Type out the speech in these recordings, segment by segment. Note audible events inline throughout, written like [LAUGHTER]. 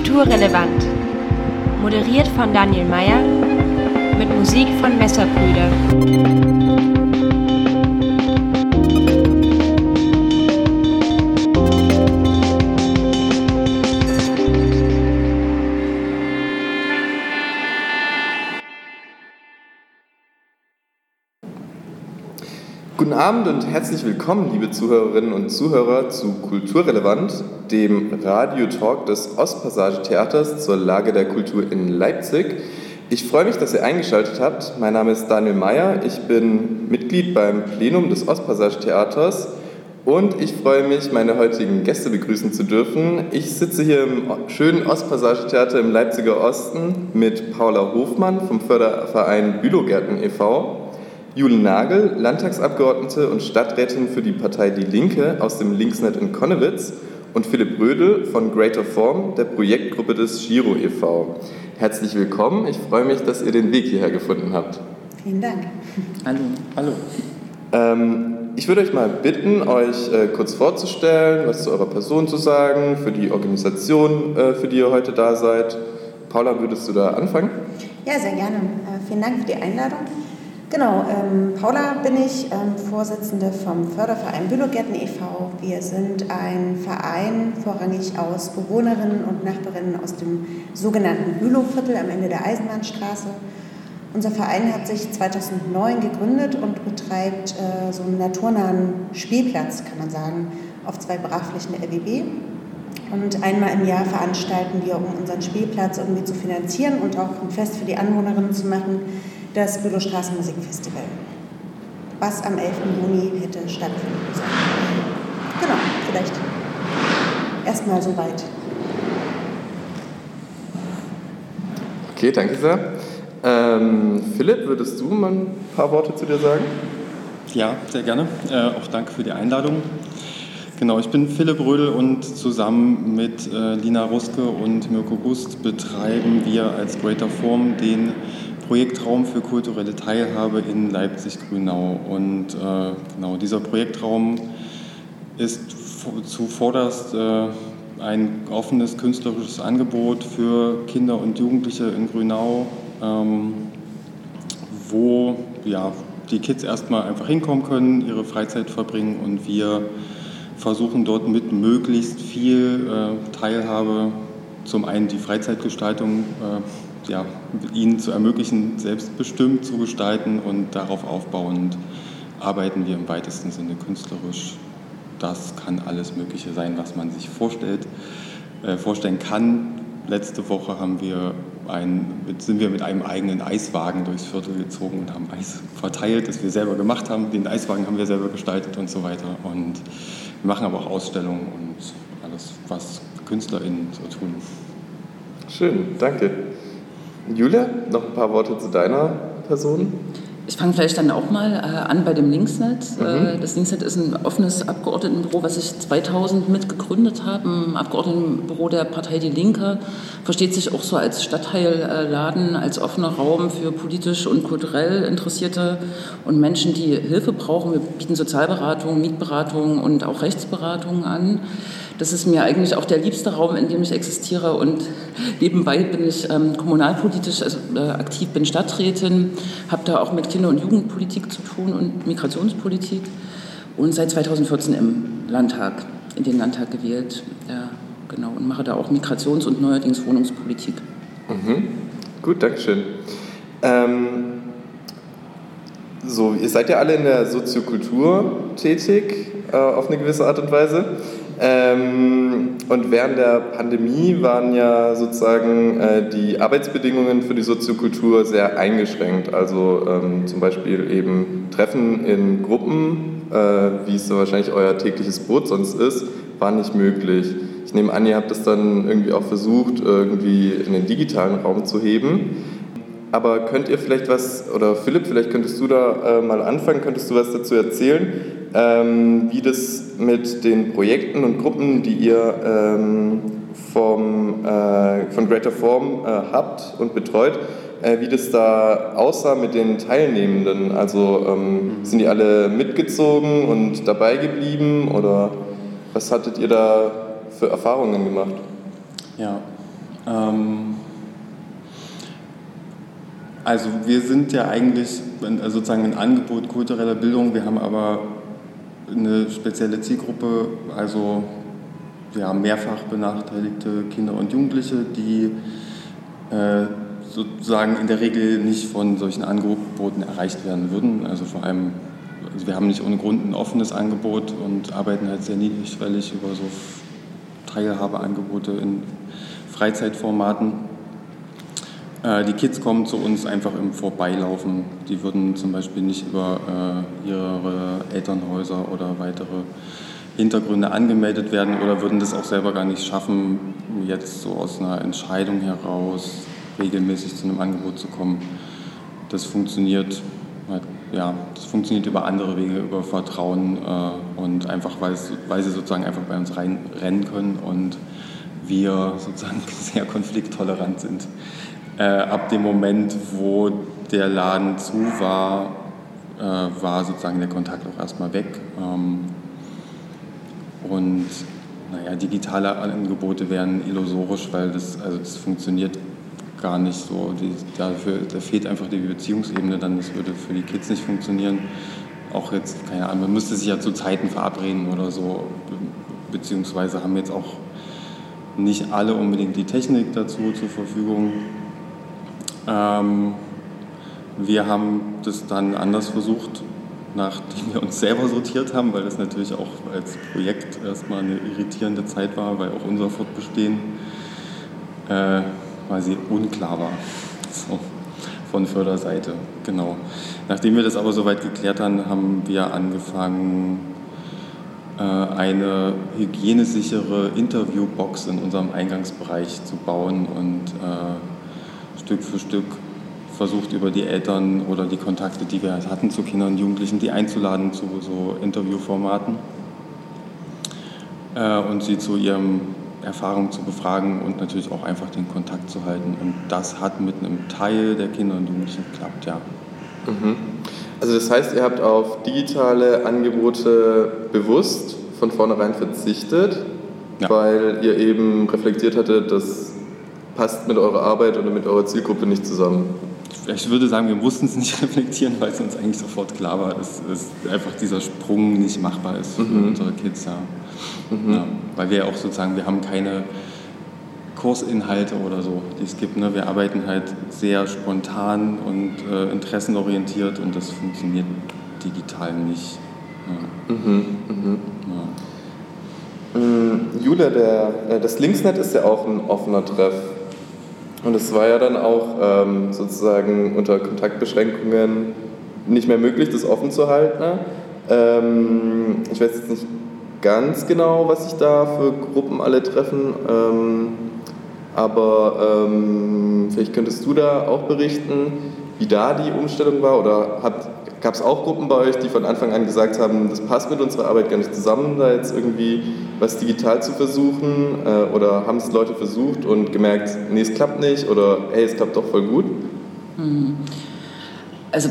Kulturrelevant. Moderiert von Daniel Mayer mit Musik von Messerbrüder. Guten Abend und herzlich willkommen, liebe Zuhörerinnen und Zuhörer, zu Kulturrelevant, dem Radiotalk des Ostpassage-Theaters zur Lage der Kultur in Leipzig. Ich freue mich, dass ihr eingeschaltet habt. Mein Name ist Daniel Mayer. Ich bin Mitglied beim Plenum des Ostpassage-Theaters und ich freue mich, meine heutigen Gäste begrüßen zu dürfen. Ich sitze hier im schönen Ostpassage-Theater im Leipziger Osten mit Paula Hofmann vom Förderverein Bülowgärten e.V., Jule Nagel, Landtagsabgeordnete und Stadträtin für die Partei Die Linke aus dem Linksnet in Konnewitz und Philipp Rödel von Greater Form, der Projektgruppe des Giro e.V. Herzlich willkommen. Ich freue mich, dass ihr den Weg hierher gefunden habt. Vielen Dank. Hallo. Hallo. Ähm, ich würde euch mal bitten, euch äh, kurz vorzustellen, was zu eurer Person zu sagen, für die Organisation, äh, für die ihr heute da seid. Paula, würdest du da anfangen? Ja, sehr gerne. Äh, vielen Dank für die Einladung. Genau, ähm, Paula bin ich, ähm, Vorsitzende vom Förderverein Bülowgärten e.V. Wir sind ein Verein vorrangig aus Bewohnerinnen und Nachbarinnen aus dem sogenannten Bülowviertel am Ende der Eisenbahnstraße. Unser Verein hat sich 2009 gegründet und betreibt äh, so einen naturnahen Spielplatz, kann man sagen, auf zwei Brachflächen der RWB. Und einmal im Jahr veranstalten wir, um unseren Spielplatz irgendwie zu finanzieren und auch ein Fest für die Anwohnerinnen zu machen, das Bülow Straßenmusikfestival, was am 11. Juni hätte stattfinden sollen. Genau, vielleicht erstmal soweit. Okay, danke sehr. Ähm, Philipp, würdest du mal ein paar Worte zu dir sagen? Ja, sehr gerne. Äh, auch danke für die Einladung. Genau, ich bin Philipp Rödel und zusammen mit äh, Lina Ruske und Mirko Gust betreiben wir als Greater Form den Projektraum für kulturelle Teilhabe in Leipzig-Grünau. Und äh, genau dieser Projektraum ist zuvorderst äh, ein offenes künstlerisches Angebot für Kinder und Jugendliche in Grünau, ähm, wo ja, die Kids erstmal einfach hinkommen können, ihre Freizeit verbringen und wir versuchen dort mit möglichst viel äh, Teilhabe zum einen die Freizeitgestaltung äh, ja, ihnen zu ermöglichen, selbstbestimmt zu gestalten und darauf aufbauend arbeiten wir im weitesten Sinne künstlerisch. Das kann alles Mögliche sein, was man sich vorstellt, äh, vorstellen kann. Letzte Woche haben wir ein, sind wir mit einem eigenen Eiswagen durchs Viertel gezogen und haben Eis verteilt, das wir selber gemacht haben. Den Eiswagen haben wir selber gestaltet und so weiter. Und wir machen aber auch Ausstellungen und alles, was KünstlerInnen so tun. Schön, danke. Julia, noch ein paar Worte zu deiner Person? Ich fange vielleicht dann auch mal äh, an bei dem Linksnet. Mhm. Äh, das Linksnet ist ein offenes Abgeordnetenbüro, was ich 2000 mitgegründet habe. Ein Abgeordnetenbüro der Partei Die Linke. Versteht sich auch so als Stadtteilladen, als offener Raum für politisch und kulturell Interessierte und Menschen, die Hilfe brauchen. Wir bieten Sozialberatung, Mietberatung und auch Rechtsberatung an. Das ist mir eigentlich auch der liebste Raum, in dem ich existiere. Und nebenbei bin ich ähm, kommunalpolitisch also, äh, aktiv, bin Stadträtin, habe da auch mit Kinder- und Jugendpolitik zu tun und Migrationspolitik. Und seit 2014 im Landtag, in den Landtag gewählt. Ja, genau, und mache da auch Migrations- und neuerdings Wohnungspolitik. Mhm. Gut, Dankeschön. Ähm, so, ihr seid ja alle in der Soziokultur tätig, äh, auf eine gewisse Art und Weise. Ähm, und während der Pandemie waren ja sozusagen äh, die Arbeitsbedingungen für die Soziokultur sehr eingeschränkt. Also ähm, zum Beispiel eben Treffen in Gruppen, äh, wie es so wahrscheinlich euer tägliches Brot sonst ist, war nicht möglich. Ich nehme an, ihr habt es dann irgendwie auch versucht, irgendwie in den digitalen Raum zu heben. Aber könnt ihr vielleicht was, oder Philipp, vielleicht könntest du da äh, mal anfangen, könntest du was dazu erzählen, ähm, wie das mit den Projekten und Gruppen, die ihr ähm, vom, äh, von Greater Form äh, habt und betreut, äh, wie das da aussah mit den Teilnehmenden. Also ähm, sind die alle mitgezogen und dabei geblieben oder was hattet ihr da für Erfahrungen gemacht? Ja, Ähm, also wir sind ja eigentlich sozusagen ein Angebot kultureller Bildung, wir haben aber eine spezielle Zielgruppe, also haben mehrfach benachteiligte Kinder und Jugendliche, die äh, sozusagen in der Regel nicht von solchen Angeboten erreicht werden würden. Also vor allem, also wir haben nicht ohne Grund ein offenes Angebot und arbeiten halt sehr niedrigschwellig über so Teilhabeangebote in Freizeitformaten. Äh, die Kids kommen zu uns einfach im Vorbeilaufen. Die würden zum Beispiel nicht über äh, ihre Elternhäuser oder weitere Hintergründe angemeldet werden oder würden das auch selber gar nicht schaffen, jetzt so aus einer Entscheidung heraus regelmäßig zu einem Angebot zu kommen. Das funktioniert, halt, ja, das funktioniert über andere Wege, über Vertrauen äh, und einfach, weil, weil sie sozusagen einfach bei uns reinrennen können und wir sozusagen [LAUGHS] sehr konflikttolerant sind. Äh, ab dem Moment, wo der Laden zu war, äh, war sozusagen der Kontakt auch erstmal weg. Ähm, und naja, digitale Angebote wären illusorisch, weil das, also das funktioniert gar nicht so. Die, dafür, da fehlt einfach die Beziehungsebene, dann das würde für die Kids nicht funktionieren. Auch jetzt, keine Ahnung, man müsste sich ja zu Zeiten verabreden oder so, beziehungsweise haben jetzt auch nicht alle unbedingt die Technik dazu zur Verfügung. Ähm, wir haben das dann anders versucht, nachdem wir uns selber sortiert haben, weil das natürlich auch als Projekt erstmal eine irritierende Zeit war, weil auch unser Fortbestehen äh, quasi unklar war. So, von Förderseite, genau. Nachdem wir das aber soweit geklärt haben, haben wir angefangen, äh, eine hygienesichere Interviewbox in unserem Eingangsbereich zu bauen und äh, Stück für Stück versucht über die Eltern oder die Kontakte, die wir hatten zu Kindern und Jugendlichen, die einzuladen zu so Interviewformaten äh, und sie zu ihrem Erfahrung zu befragen und natürlich auch einfach den Kontakt zu halten. Und das hat mit einem Teil der Kinder und Jugendlichen geklappt, ja. Mhm. Also das heißt, ihr habt auf digitale Angebote bewusst von vornherein verzichtet, ja. weil ihr eben reflektiert hattet, das passt mit eurer Arbeit oder mit eurer Zielgruppe nicht zusammen ich würde sagen, wir mussten es nicht [LAUGHS] reflektieren, weil es uns eigentlich sofort klar war, dass, dass einfach dieser Sprung nicht machbar ist für mhm. unsere Kids. Ja. Mhm. Ja, weil wir auch sozusagen, wir haben keine Kursinhalte oder so, die es gibt. Ne? Wir arbeiten halt sehr spontan und äh, interessenorientiert und das funktioniert digital nicht. Ja. Mhm. mhm. Mm, Julia, der, äh, das Linksnet ist ja auch ein offener Treff. Und es war ja dann auch ähm, sozusagen unter Kontaktbeschränkungen nicht mehr möglich, das offen zu halten. Ähm, ich weiß jetzt nicht ganz genau, was sich da für Gruppen alle treffen, ähm, aber ähm, vielleicht könntest du da auch berichten, wie da die Umstellung war oder hat, Gab es auch Gruppen bei euch, die von Anfang an gesagt haben, das passt mit unserer Arbeit gar nicht zusammen, da jetzt irgendwie was digital zu versuchen? Äh, oder haben es Leute versucht und gemerkt, nee, es klappt nicht oder hey, es klappt doch voll gut? Hm. Also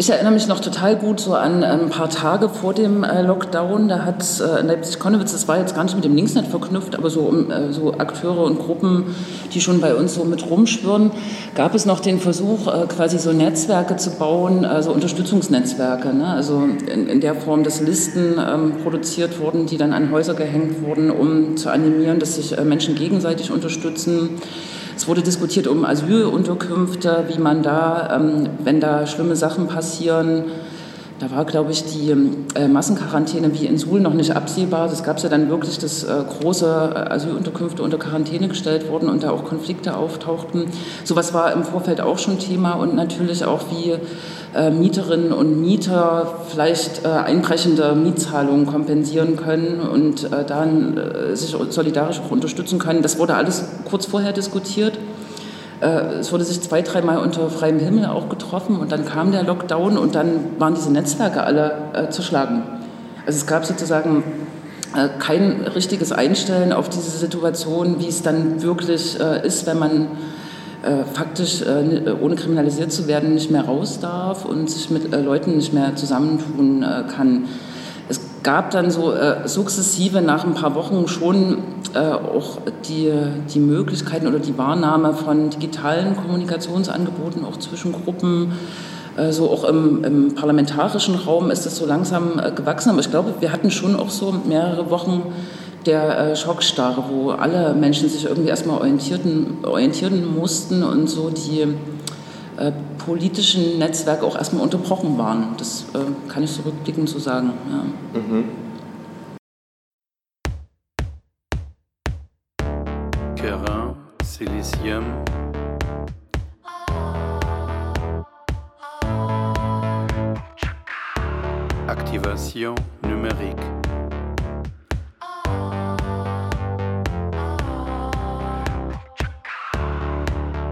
ich erinnere mich noch total gut so an ein paar Tage vor dem äh, Lockdown. Da hat äh, in Leipzig-Konnewitz, das war jetzt gar nicht mit dem Linksnet verknüpft, aber so, äh, so Akteure und Gruppen, die schon bei uns so mit rumschwirren, gab es noch den Versuch, quasi so Netzwerke zu bauen, also Unterstützungsnetzwerke. Ne? Also in, in, der Form, dass Listen ähm, produziert wurden, die dann an Häuser gehängt wurden, um zu animieren, dass sich Menschen gegenseitig unterstützen. Es wurde diskutiert um Asylunterkünfte, wie man da, ähm, wenn da schlimme Sachen passieren, da war, glaube ich, die äh, Massenquarantäne wie in Suhl noch nicht absehbar. Das gab es ja dann wirklich, dass äh, große äh, Asylunterkünfte unter Quarantäne gestellt wurden und da auch Konflikte auftauchten. Sowas war im Vorfeld auch schon Thema und natürlich auch wie äh, Mieterinnen und Mieter vielleicht äh, einbrechende Mietzahlungen kompensieren können und äh, dann sich solidarisch auch unterstützen können. Das wurde alles kurz vorher diskutiert. Es wurde sich zwei, dreimal unter freiem Himmel auch getroffen und dann kam der Lockdown und dann waren diese Netzwerke alle äh, zerschlagen. Also es gab sozusagen äh, kein richtiges Einstellen auf diese Situation, wie es dann wirklich äh, ist, wenn man äh, faktisch, äh, ohne kriminalisiert zu werden, nicht mehr raus darf und sich mit äh, Leuten nicht mehr zusammentun kann. Gab dann so äh, sukzessive nach ein paar Wochen schon äh, auch die, die Möglichkeiten oder die Wahrnahme von digitalen Kommunikationsangeboten auch zwischen Gruppen. Äh, so auch im, im, parlamentarischen Raum ist das so langsam äh, gewachsen. Aber ich glaube, wir hatten schon auch so mehrere Wochen der äh, Schockstarre, wo alle Menschen sich irgendwie erstmal orientierten, orientieren mussten und so die äh, politischen Netzwerke auch erstmal unterbrochen waren. Das äh, kann ich so rückblickend so sagen. Ja. Mhm. Terrain, Silicium. Activation numérique.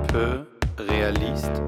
Peu réaliste.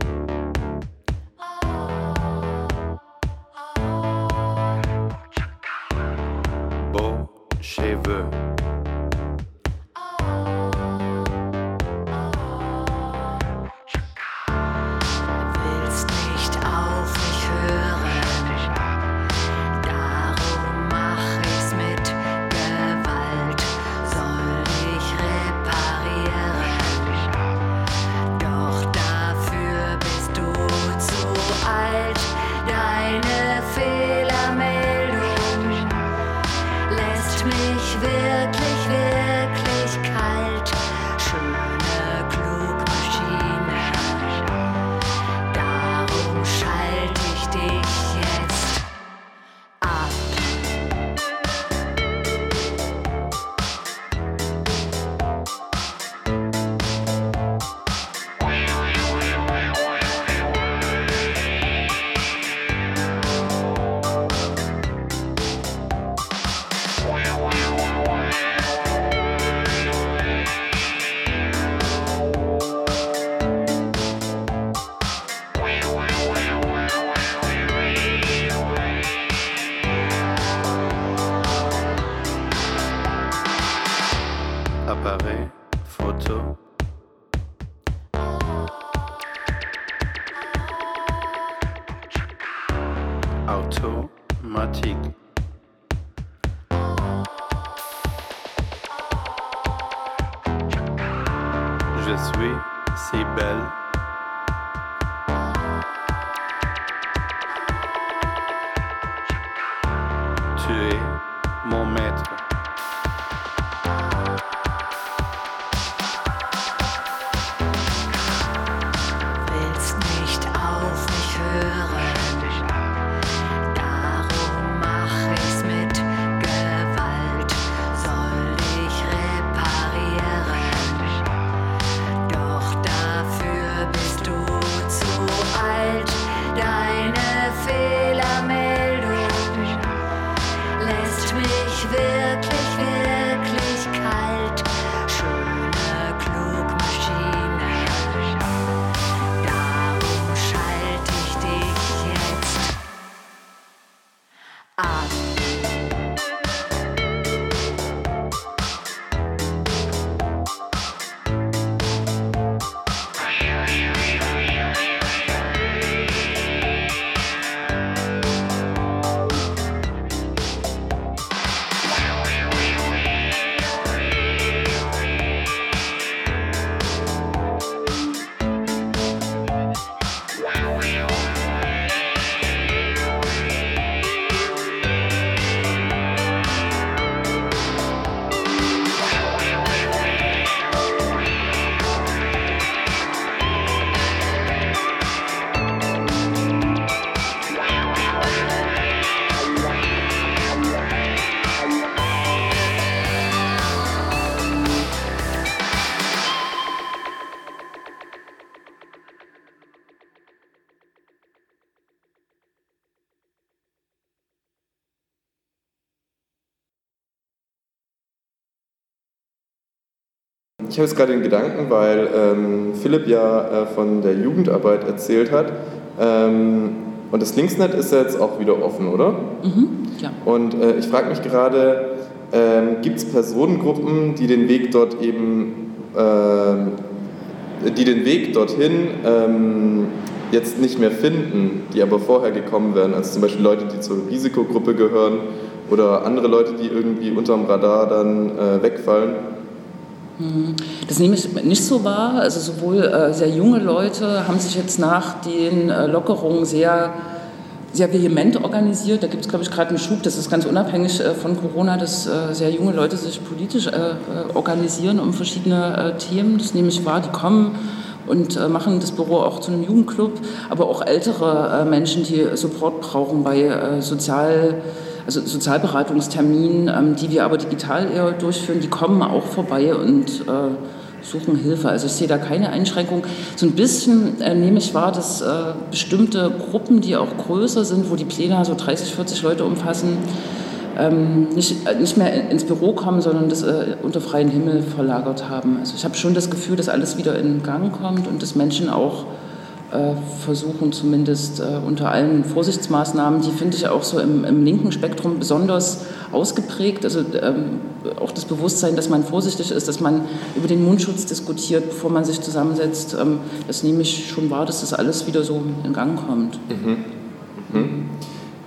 Habe jetzt gerade den Gedanken, weil ähm, Philipp ja äh, von der Jugendarbeit erzählt hat. Ähm, und das Linksnet ist jetzt auch wieder offen, oder? Mhm, ja. Und äh, ich frage mich gerade, ähm, gibt es Personengruppen, die den Weg dort eben, äh, die den Weg dorthin ähm, jetzt nicht mehr finden, die aber vorher gekommen wären? Also zum Beispiel Leute, die zur Risikogruppe gehören oder andere Leute, die irgendwie unterm Radar dann äh, wegfallen? Hm, das nehme ich nicht so wahr. Also sowohl äh, sehr junge Leute haben sich jetzt nach den äh, Lockerungen sehr sehr vehement organisiert. Da gibt es, glaube ich, gerade einen Schub, das ist ganz unabhängig äh, von Corona, dass sehr junge Leute sich politisch organisieren um verschiedene Themen. Das nehme ich wahr, die kommen und machen das Büro auch zu einem Jugendclub, aber auch ältere Menschen, die Support brauchen bei Sozial, also Sozialberatungsterminen, ähm, die wir aber digital eher durchführen, die kommen auch vorbei und suchen Hilfe. Also ich sehe da keine Einschränkung. So ein bisschen äh, nehme ich wahr, dass äh, bestimmte Gruppen, die auch größer sind, wo die Pläne so 30, 40 Leute umfassen, ähm, nicht, äh, nicht mehr ins Büro kommen, sondern das äh, unter freiem Himmel verlagert haben. Also ich habe schon das Gefühl, dass alles wieder in Gang kommt und dass Menschen auch äh, versuchen, zumindest äh, unter allen Vorsichtsmaßnahmen, die finde ich auch so im, im linken Spektrum besonders ausgeprägt. Also ähm, auch das Bewusstsein, dass man vorsichtig ist, dass man über den Mundschutz diskutiert, bevor man sich zusammensetzt. Ähm, das nehme ich schon wahr, dass das alles wieder so in Gang kommt. Mhm. Mhm.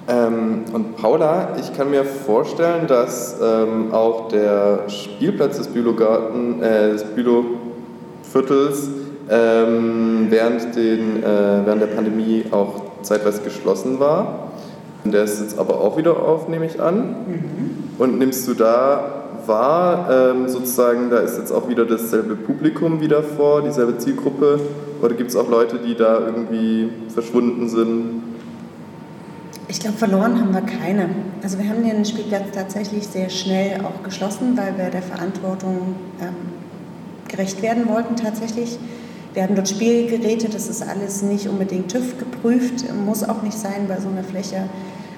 Ähm, und Paula, ich kann mir vorstellen, dass ähm, auch der Spielplatz des Bülogarten, äh, des Büloviertels ähm, während, den, äh, während der Pandemie auch zeitweise geschlossen war. Der ist jetzt aber auch wieder auf, nehme ich an. Mhm. Und nimmst du da wahr, ähm, sozusagen, da ist jetzt auch wieder dasselbe Publikum wieder vor, dieselbe Zielgruppe? Oder gibt es auch Leute, die da irgendwie verschwunden sind? Ich glaube, verloren haben wir keine. Also wir haben den Spielplatz tatsächlich sehr schnell auch geschlossen, weil wir der Verantwortung ähm, gerecht werden wollten tatsächlich. Wir haben dort Spielgeräte, das ist alles nicht unbedingt TÜV geprüft, muss auch nicht sein bei so einer Fläche.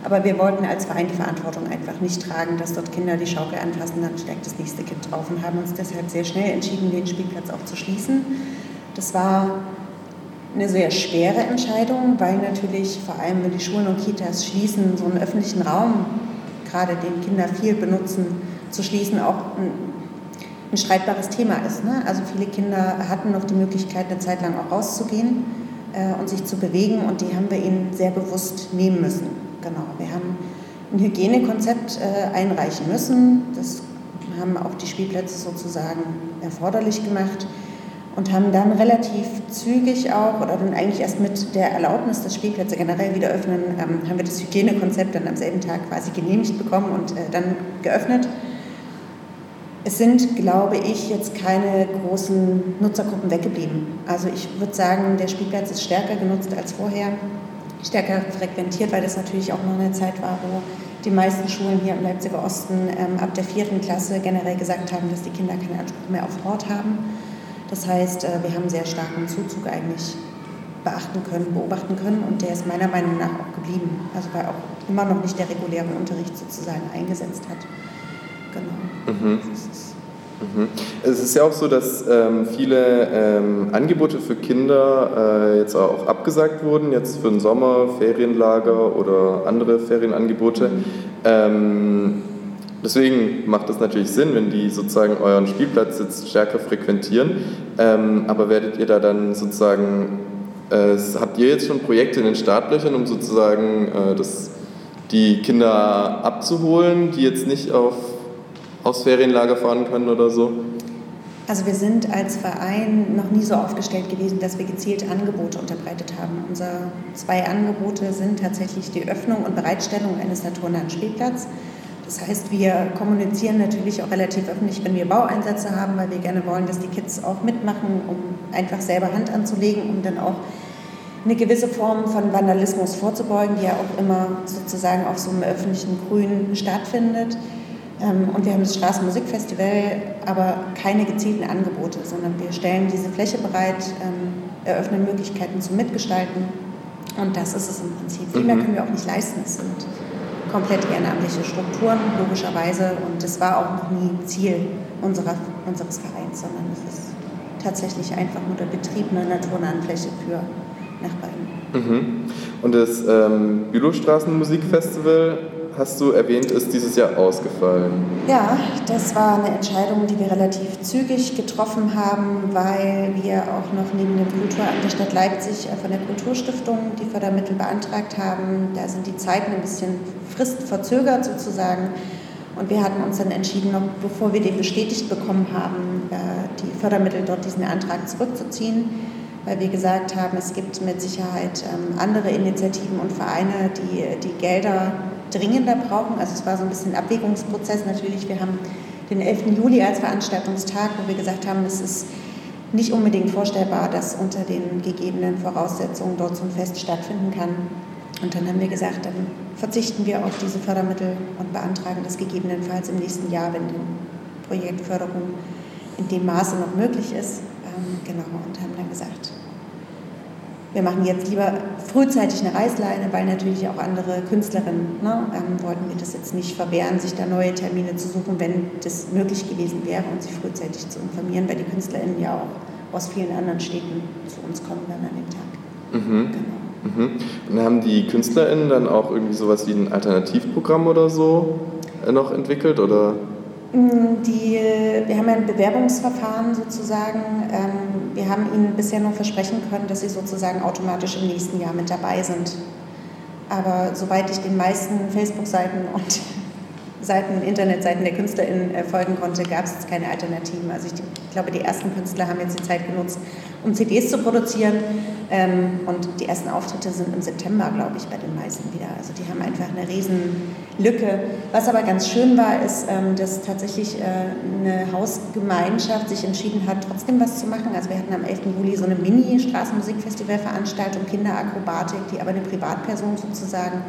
Aber wir wollten als Verein die Verantwortung einfach nicht tragen, dass dort Kinder die Schaukel anfassen, dann steckt das nächste Kind drauf und haben uns deshalb sehr schnell entschieden, den Spielplatz auch zu schließen. Das war eine sehr schwere Entscheidung, weil natürlich vor allem, wenn die Schulen und Kitas schließen, so einen öffentlichen Raum, gerade den Kinder viel benutzen, zu schließen, auch ein ein streitbares Thema ist. Ne? Also viele Kinder hatten noch die Möglichkeit, eine Zeit lang auch rauszugehen äh, und sich zu bewegen und die haben wir ihnen sehr bewusst nehmen müssen. Genau, wir haben ein Hygienekonzept äh, einreichen müssen. Das haben auch die Spielplätze sozusagen erforderlich gemacht und haben dann relativ zügig auch, oder dann eigentlich erst mit der Erlaubnis, dass Spielplätze generell wieder öffnen, ähm, haben wir das Hygienekonzept dann am selben Tag quasi genehmigt bekommen und äh, dann geöffnet. Es sind, glaube ich, jetzt keine großen Nutzergruppen weggeblieben. Also ich würde sagen, der Spielplatz ist stärker genutzt als vorher, stärker frequentiert, weil das natürlich auch noch eine Zeit war, wo die meisten Schulen hier im Leipziger Osten ähm, ab der vierten Klasse generell gesagt haben, dass die Kinder keinen Anspruch mehr auf Sport haben. Das heißt, äh, wir haben sehr starken Zuzug eigentlich beachten können, beobachten können und der ist meiner Meinung nach auch geblieben. Also weil auch immer noch nicht der reguläre Unterricht sozusagen eingesetzt hat. Genau. Mhm. Mhm. Es ist ja auch so, dass ähm, viele ähm, Angebote für Kinder äh, jetzt auch abgesagt wurden, jetzt für den Sommer, Ferienlager oder andere Ferienangebote. Mhm. Ähm, deswegen macht es natürlich Sinn, wenn die sozusagen euren Spielplatz jetzt stärker frequentieren. Ähm, aber werdet ihr da dann sozusagen, äh, habt ihr jetzt schon Projekte in den Startlöchern, um sozusagen äh, das, die Kinder abzuholen, die jetzt nicht auf aufs Ferienlager fahren können oder so? Also wir sind als Verein noch nie so aufgestellt gewesen, dass wir gezielt Angebote unterbreitet haben. Unsere zwei Angebote sind tatsächlich die Öffnung und Bereitstellung eines naturnahen Spielplatzes. Das heißt, wir kommunizieren natürlich auch relativ öffentlich, wenn wir Baueinsätze haben, weil wir gerne wollen, dass die Kids auch mitmachen, um einfach selber Hand anzulegen, um dann auch eine gewisse Form von Vandalismus vorzubeugen, die ja auch immer sozusagen auf so einem öffentlichen Grün stattfindet. Ähm, und wir haben das Straßenmusikfestival, aber keine gezielten Angebote, sondern wir stellen diese Fläche bereit, ähm, eröffnen Möglichkeiten zum Mitgestalten. Und das ist es im Prinzip. Viel mehr mhm. können wir auch nicht leisten. Es sind komplett ehrenamtliche Strukturen, logischerweise. Und das war auch noch nie Ziel unserer, unseres Vereins, sondern es ist tatsächlich einfach nur der Betrieb einer naturnahen Fläche für Nachbarn. Mhm. Und das ähm, Bülowstraßenmusikfestival hast du erwähnt, ist dieses Jahr ausgefallen. Ja, das war eine Entscheidung, die wir relativ zügig getroffen haben, weil wir auch noch neben dem Kulturamt der Stadt Leipzig äh, von der Kulturstiftung die Fördermittel beantragt haben. Da sind die Zeiten ein bisschen fristverzögert sozusagen. Und wir hatten uns dann entschieden, noch bevor wir den bestätigt bekommen haben, äh, die Fördermittel dort diesen Antrag zurückzuziehen, weil wir gesagt haben, es gibt mit Sicherheit ähm, andere Initiativen und Vereine, die die Gelder dringender brauchen. Also es war so ein bisschen ein Abwägungsprozess natürlich. Wir haben den 11. Juli als Veranstaltungstag, wo wir gesagt haben, es ist nicht unbedingt vorstellbar, dass unter den gegebenen Voraussetzungen dort so ein Fest stattfinden kann. Und dann haben wir gesagt, dann verzichten wir auf diese Fördermittel und beantragen das gegebenenfalls im nächsten Jahr, wenn die Projektförderung in dem Maße noch möglich ist. Ähm, genau, und haben dann gesagt, wir machen jetzt lieber frühzeitig eine Reißleine, weil natürlich auch andere Künstlerinnen ne, ähm, wollten wir das jetzt nicht verwehren, sich da neue Termine zu suchen, wenn das möglich gewesen wäre und sich frühzeitig zu informieren, weil die KünstlerInnen ja auch aus vielen anderen Städten zu uns kommen dann an den Tag. Mhm. Genau. Mhm. Und haben die KünstlerInnen dann auch irgendwie sowas wie ein Alternativprogramm oder so äh, noch entwickelt oder? Mm, die, wir haben ein Bewerbungsverfahren sozusagen. Ähm, wir haben ihnen bisher nur versprechen können, dass sie sozusagen automatisch im nächsten Jahr mit dabei sind. Aber soweit ich den meisten Facebook-Seiten und Seiten, Internetseiten der KünstlerInnen äh, folgen konnte, gab es jetzt keine Alternativen. Also ich glaube, die ersten Künstler haben jetzt die Zeit genutzt, um CDs zu produzieren. Ähm, und die ersten Auftritte sind im September, glaube ich, bei den meisten wieder. Also die haben einfach eine Riesenlücke. Was aber ganz schön war, ist, ähm, dass tatsächlich äh, eine Hausgemeinschaft sich entschieden hat, trotzdem was zu machen. Also wir hatten am 11. Juli so eine Mini-Straßenmusikfestival-Veranstaltung, Kinderakrobatik, die aber eine Privatperson sozusagen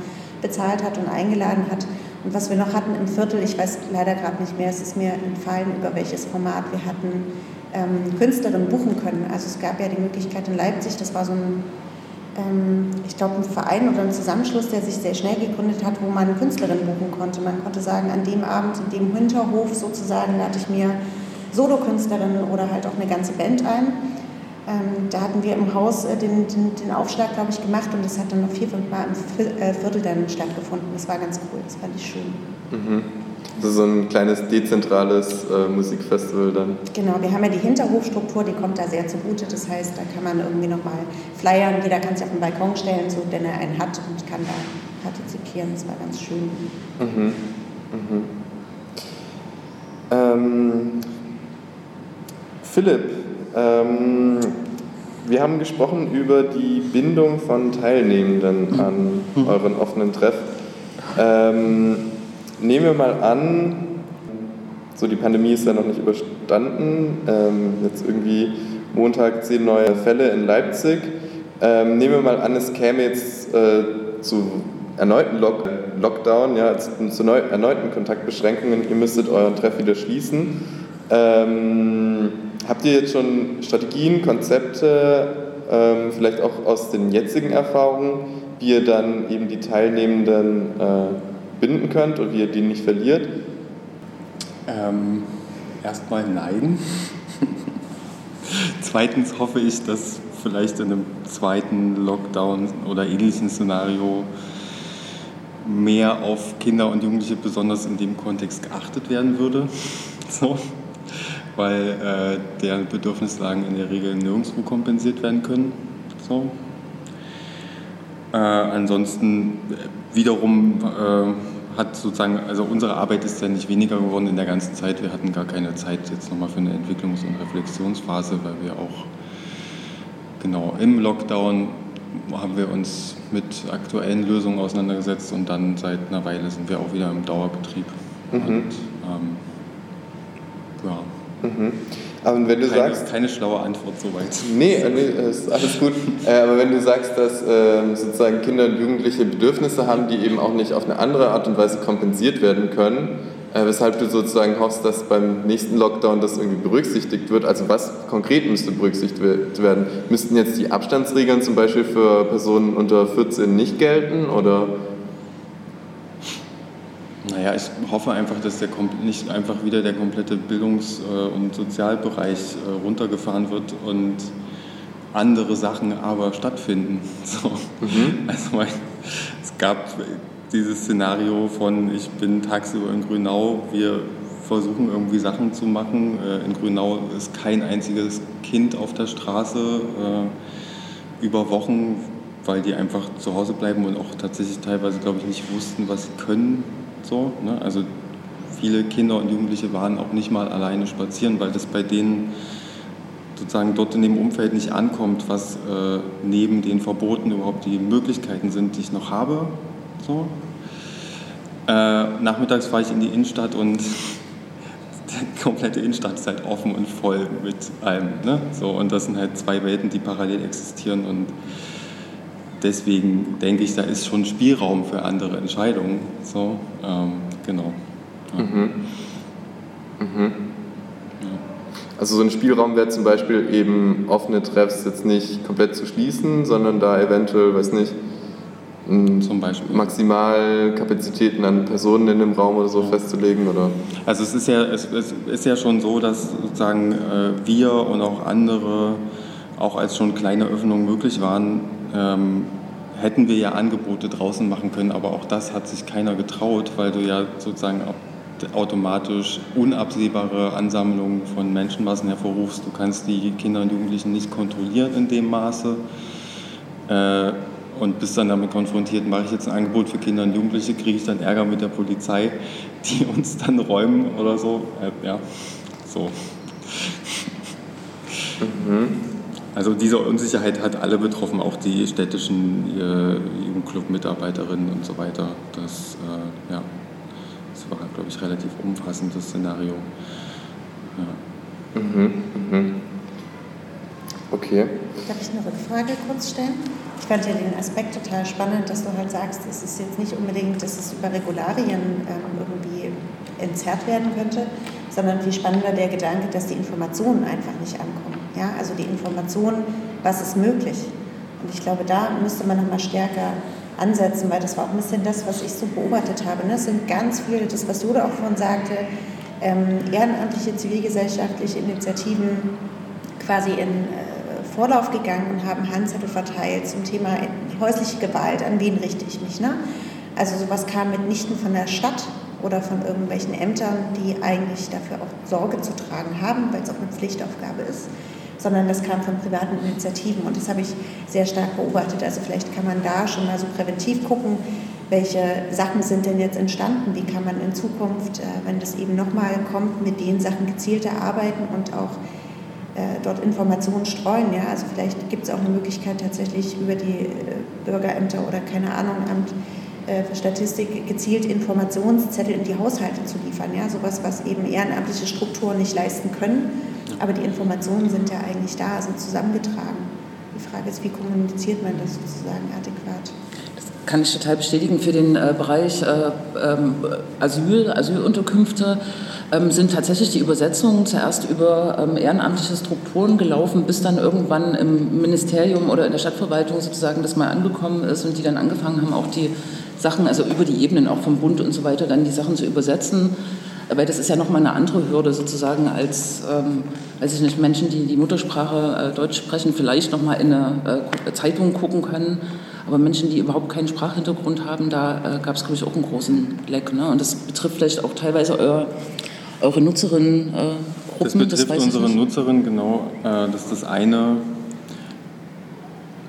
bezahlt hat und eingeladen hat. Und was wir noch hatten im Viertel, ich weiß leider gerade nicht mehr, es ist mir entfallen, über welches Format wir hatten ähm, Künstlerinnen buchen können. Also es gab ja die Möglichkeit in Leipzig, das war so ein, ähm, ich glaube, ein Verein oder ein Zusammenschluss, der sich sehr schnell gegründet hat, wo man Künstlerinnen buchen konnte. Man konnte sagen, an dem Abend, in dem Hinterhof sozusagen, lade ich mir Solokünstlerinnen oder halt auch eine ganze Band ein. Ähm, da hatten wir im Haus äh, den, den, den, Aufschlag, glaube ich, gemacht und das hat dann noch vier, fünf Mal im äh, Viertel dann stattgefunden. Das war ganz cool, das fand ich schön. Mhm. Also so ein kleines dezentrales äh, Musikfestival dann. Genau, wir haben ja die Hinterhofstruktur, die kommt da sehr zugute. Das heißt, da kann man irgendwie nochmal flyern, jeder kann sich auf den Balkon stellen, so denn er einen hat und kann da partizipieren. Das war ganz schön. Mhm. Mhm. Ähm, Philipp, ähm, wir haben gesprochen über die Bindung von Teilnehmenden an mhm. euren offenen Treff. Ähm, nehmen wir mal an, so die Pandemie ist ja noch nicht überstanden, ähm, jetzt irgendwie Montag zehn neue Fälle in Leipzig. Ähm, nehmen wir mal an, es käme jetzt äh, zu erneuten Lock Lockdown, ja, zu, zu erneuten Kontaktbeschränkungen, ihr müsstet euren Treff wieder schließen. Ähm, habt ihr jetzt schon Strategien, Konzepte, ähm, vielleicht auch aus den jetzigen Erfahrungen, wie ihr dann eben die Teilnehmenden äh, binden könnt und wie ihr die nicht verliert? Ähm, erstmal nein. [LAUGHS] Zweitens hoffe ich, dass vielleicht in einem zweiten Lockdown oder ähnlichen Szenario mehr auf Kinder und Jugendliche besonders in dem Kontext geachtet werden würde. [LAUGHS] So weil äh, deren Bedürfnislagen in der Regel nirgendwo kompensiert werden können. So. Äh, ansonsten wiederum äh, hat sozusagen, also unsere Arbeit ist ja nicht weniger geworden in der ganzen Zeit. Wir hatten gar keine Zeit jetzt nochmal für eine Entwicklungs- und Reflexionsphase, weil wir auch genau im Lockdown haben wir uns mit aktuellen Lösungen auseinandergesetzt und dann seit einer Weile sind wir auch wieder im Dauerbetrieb. Mhm. Und, ähm, ja. Mhm. Aber wenn du keine, sagst. Keine schlaue Antwort soweit. Nee, nee, ist alles gut. Äh, aber wenn du sagst, dass äh, sozusagen Kinder und Jugendliche Bedürfnisse haben, die eben auch nicht auf eine andere Art und Weise kompensiert werden können, äh, weshalb du sozusagen hoffst, dass beim nächsten Lockdown das irgendwie berücksichtigt wird. Also was konkret müsste berücksichtigt werden? Müssten jetzt die Abstandsregeln zum Beispiel für Personen unter 14 nicht gelten oder naja, ich hoffe einfach, dass der nicht einfach wieder der komplette Bildungs- äh, und Sozialbereich äh, runtergefahren wird und andere Sachen aber stattfinden. [LAUGHS] So. Mhm. Also es gab dieses Szenario von, ich bin tagsüber in Grünau, wir versuchen irgendwie Sachen zu machen. Äh, in Grünau ist kein einziges Kind auf der Straße über Wochen, weil die einfach zu Hause bleiben und auch tatsächlich teilweise, glaube ich, nicht wussten, was sie können. So, ne? Also viele Kinder und Jugendliche waren auch nicht mal alleine spazieren, weil das bei denen sozusagen dort in dem Umfeld nicht ankommt, was äh, neben den Verboten überhaupt die Möglichkeiten sind, die ich noch habe. So. Äh, nachmittags fahre ich in die Innenstadt und [LAUGHS] die komplette Innenstadt ist halt offen und voll mit allem. Ne? So, und das sind halt zwei Welten, die parallel existieren und deswegen denke ich, da ist schon Spielraum für andere Entscheidungen. So, ähm, genau. Ja. Mhm. Mhm. Also so ein Spielraum wäre zum Beispiel eben offene Treffs jetzt nicht komplett zu schließen, sondern da eventuell, weiß nicht, zum Beispiel. Maximalkapazitäten an Personen in dem Raum oder so ja. festzulegen? Oder? Also es ist, ja, es, es, ist ja schon so, dass sozusagen äh, wir und auch andere, auch als schon kleine Öffnungen möglich waren, ähm, hätten wir ja Angebote draußen machen können, aber auch das hat sich keiner getraut, weil du ja sozusagen automatisch unabsehbare Ansammlungen von Menschenmassen hervorrufst. Du kannst die Kinder und Jugendlichen nicht kontrollieren in dem Maße. Äh, und bist dann damit konfrontiert, mache ich jetzt ein Angebot für Kinder und Jugendliche, kriege ich dann Ärger mit der Polizei, die [LAUGHS] uns dann räumen oder so. Äh, ja, so. Mhm. Also diese Unsicherheit hat alle betroffen, auch die städtischen Jugendclub-Mitarbeiterinnen und so weiter. Das, äh, ja, das war, glaube ich, relativ umfassend, das Szenario. Ja. Mhm, mhm. Okay. Darf ich eine Rückfrage kurz stellen? Ich fand ja den Aspekt total spannend, dass du halt sagst, es ist jetzt nicht unbedingt, dass es über Regularien ähm, irgendwie entzerrt werden könnte, sondern viel spannender der Gedanke, dass die Informationen einfach nicht ankommen. Ja? Also die Informationen, was ist möglich. Und ich glaube, da müsste man nochmal stärker ansetzen, weil das war auch ein bisschen das, was ich so beobachtet habe. Ne? Es sind ganz viele, das, was Jude auch vorhin sagte, ähm, ehrenamtliche zivilgesellschaftliche Initiativen quasi in äh, Vorlauf gegangen und haben Handzettel verteilt zum Thema häusliche Gewalt. An wen richte ich mich? Ne? Also sowas kam mitnichten von der Stadt oder von irgendwelchen Ämtern, die eigentlich dafür auch Sorge zu tragen haben, weil es auch eine Pflichtaufgabe ist, sondern das kam von privaten Initiativen und das habe ich sehr stark beobachtet. Also vielleicht kann man da schon mal so präventiv gucken, welche Sachen sind denn jetzt entstanden, wie kann man in Zukunft, äh, wenn das eben nochmal kommt, mit den Sachen gezielter arbeiten und auch äh, dort Informationen streuen. Ja? Also vielleicht gibt es auch eine Möglichkeit tatsächlich über die äh, Bürgerämter oder keine Ahnung, Amt für Statistik gezielt Informationszettel in die Haushalte zu liefern. Ja? Sowas, was eben ehrenamtliche Strukturen nicht leisten können. Aber die Informationen sind ja eigentlich da, sind zusammengetragen. Die Frage ist, wie kommuniziert man das sozusagen adäquat? Das kann ich total bestätigen für den äh, Bereich äh, ähm, Asyl, Asylunterkünfte ähm, sind tatsächlich die Übersetzungen zuerst über ähm, ehrenamtliche Strukturen gelaufen, bis dann irgendwann im Ministerium oder in der Stadtverwaltung sozusagen das mal angekommen ist und die dann angefangen haben, auch die Sachen, also über die Ebenen auch vom Bund und so weiter, dann die Sachen zu übersetzen. Weil das ist ja nochmal eine andere Hürde sozusagen als, ähm, weiß ich nicht, Menschen, die die Muttersprache äh, Deutsch sprechen, vielleicht nochmal in eine äh, Zeitung gucken können. Aber Menschen, die überhaupt keinen Sprachhintergrund haben, da äh, gab es, glaube ich, auch einen großen Leck. Ne? Und das betrifft vielleicht auch teilweise euer eure Nutzerinnen äh, Das betrifft das unsere Nutzerinnen, genau. Äh, das ist das eine.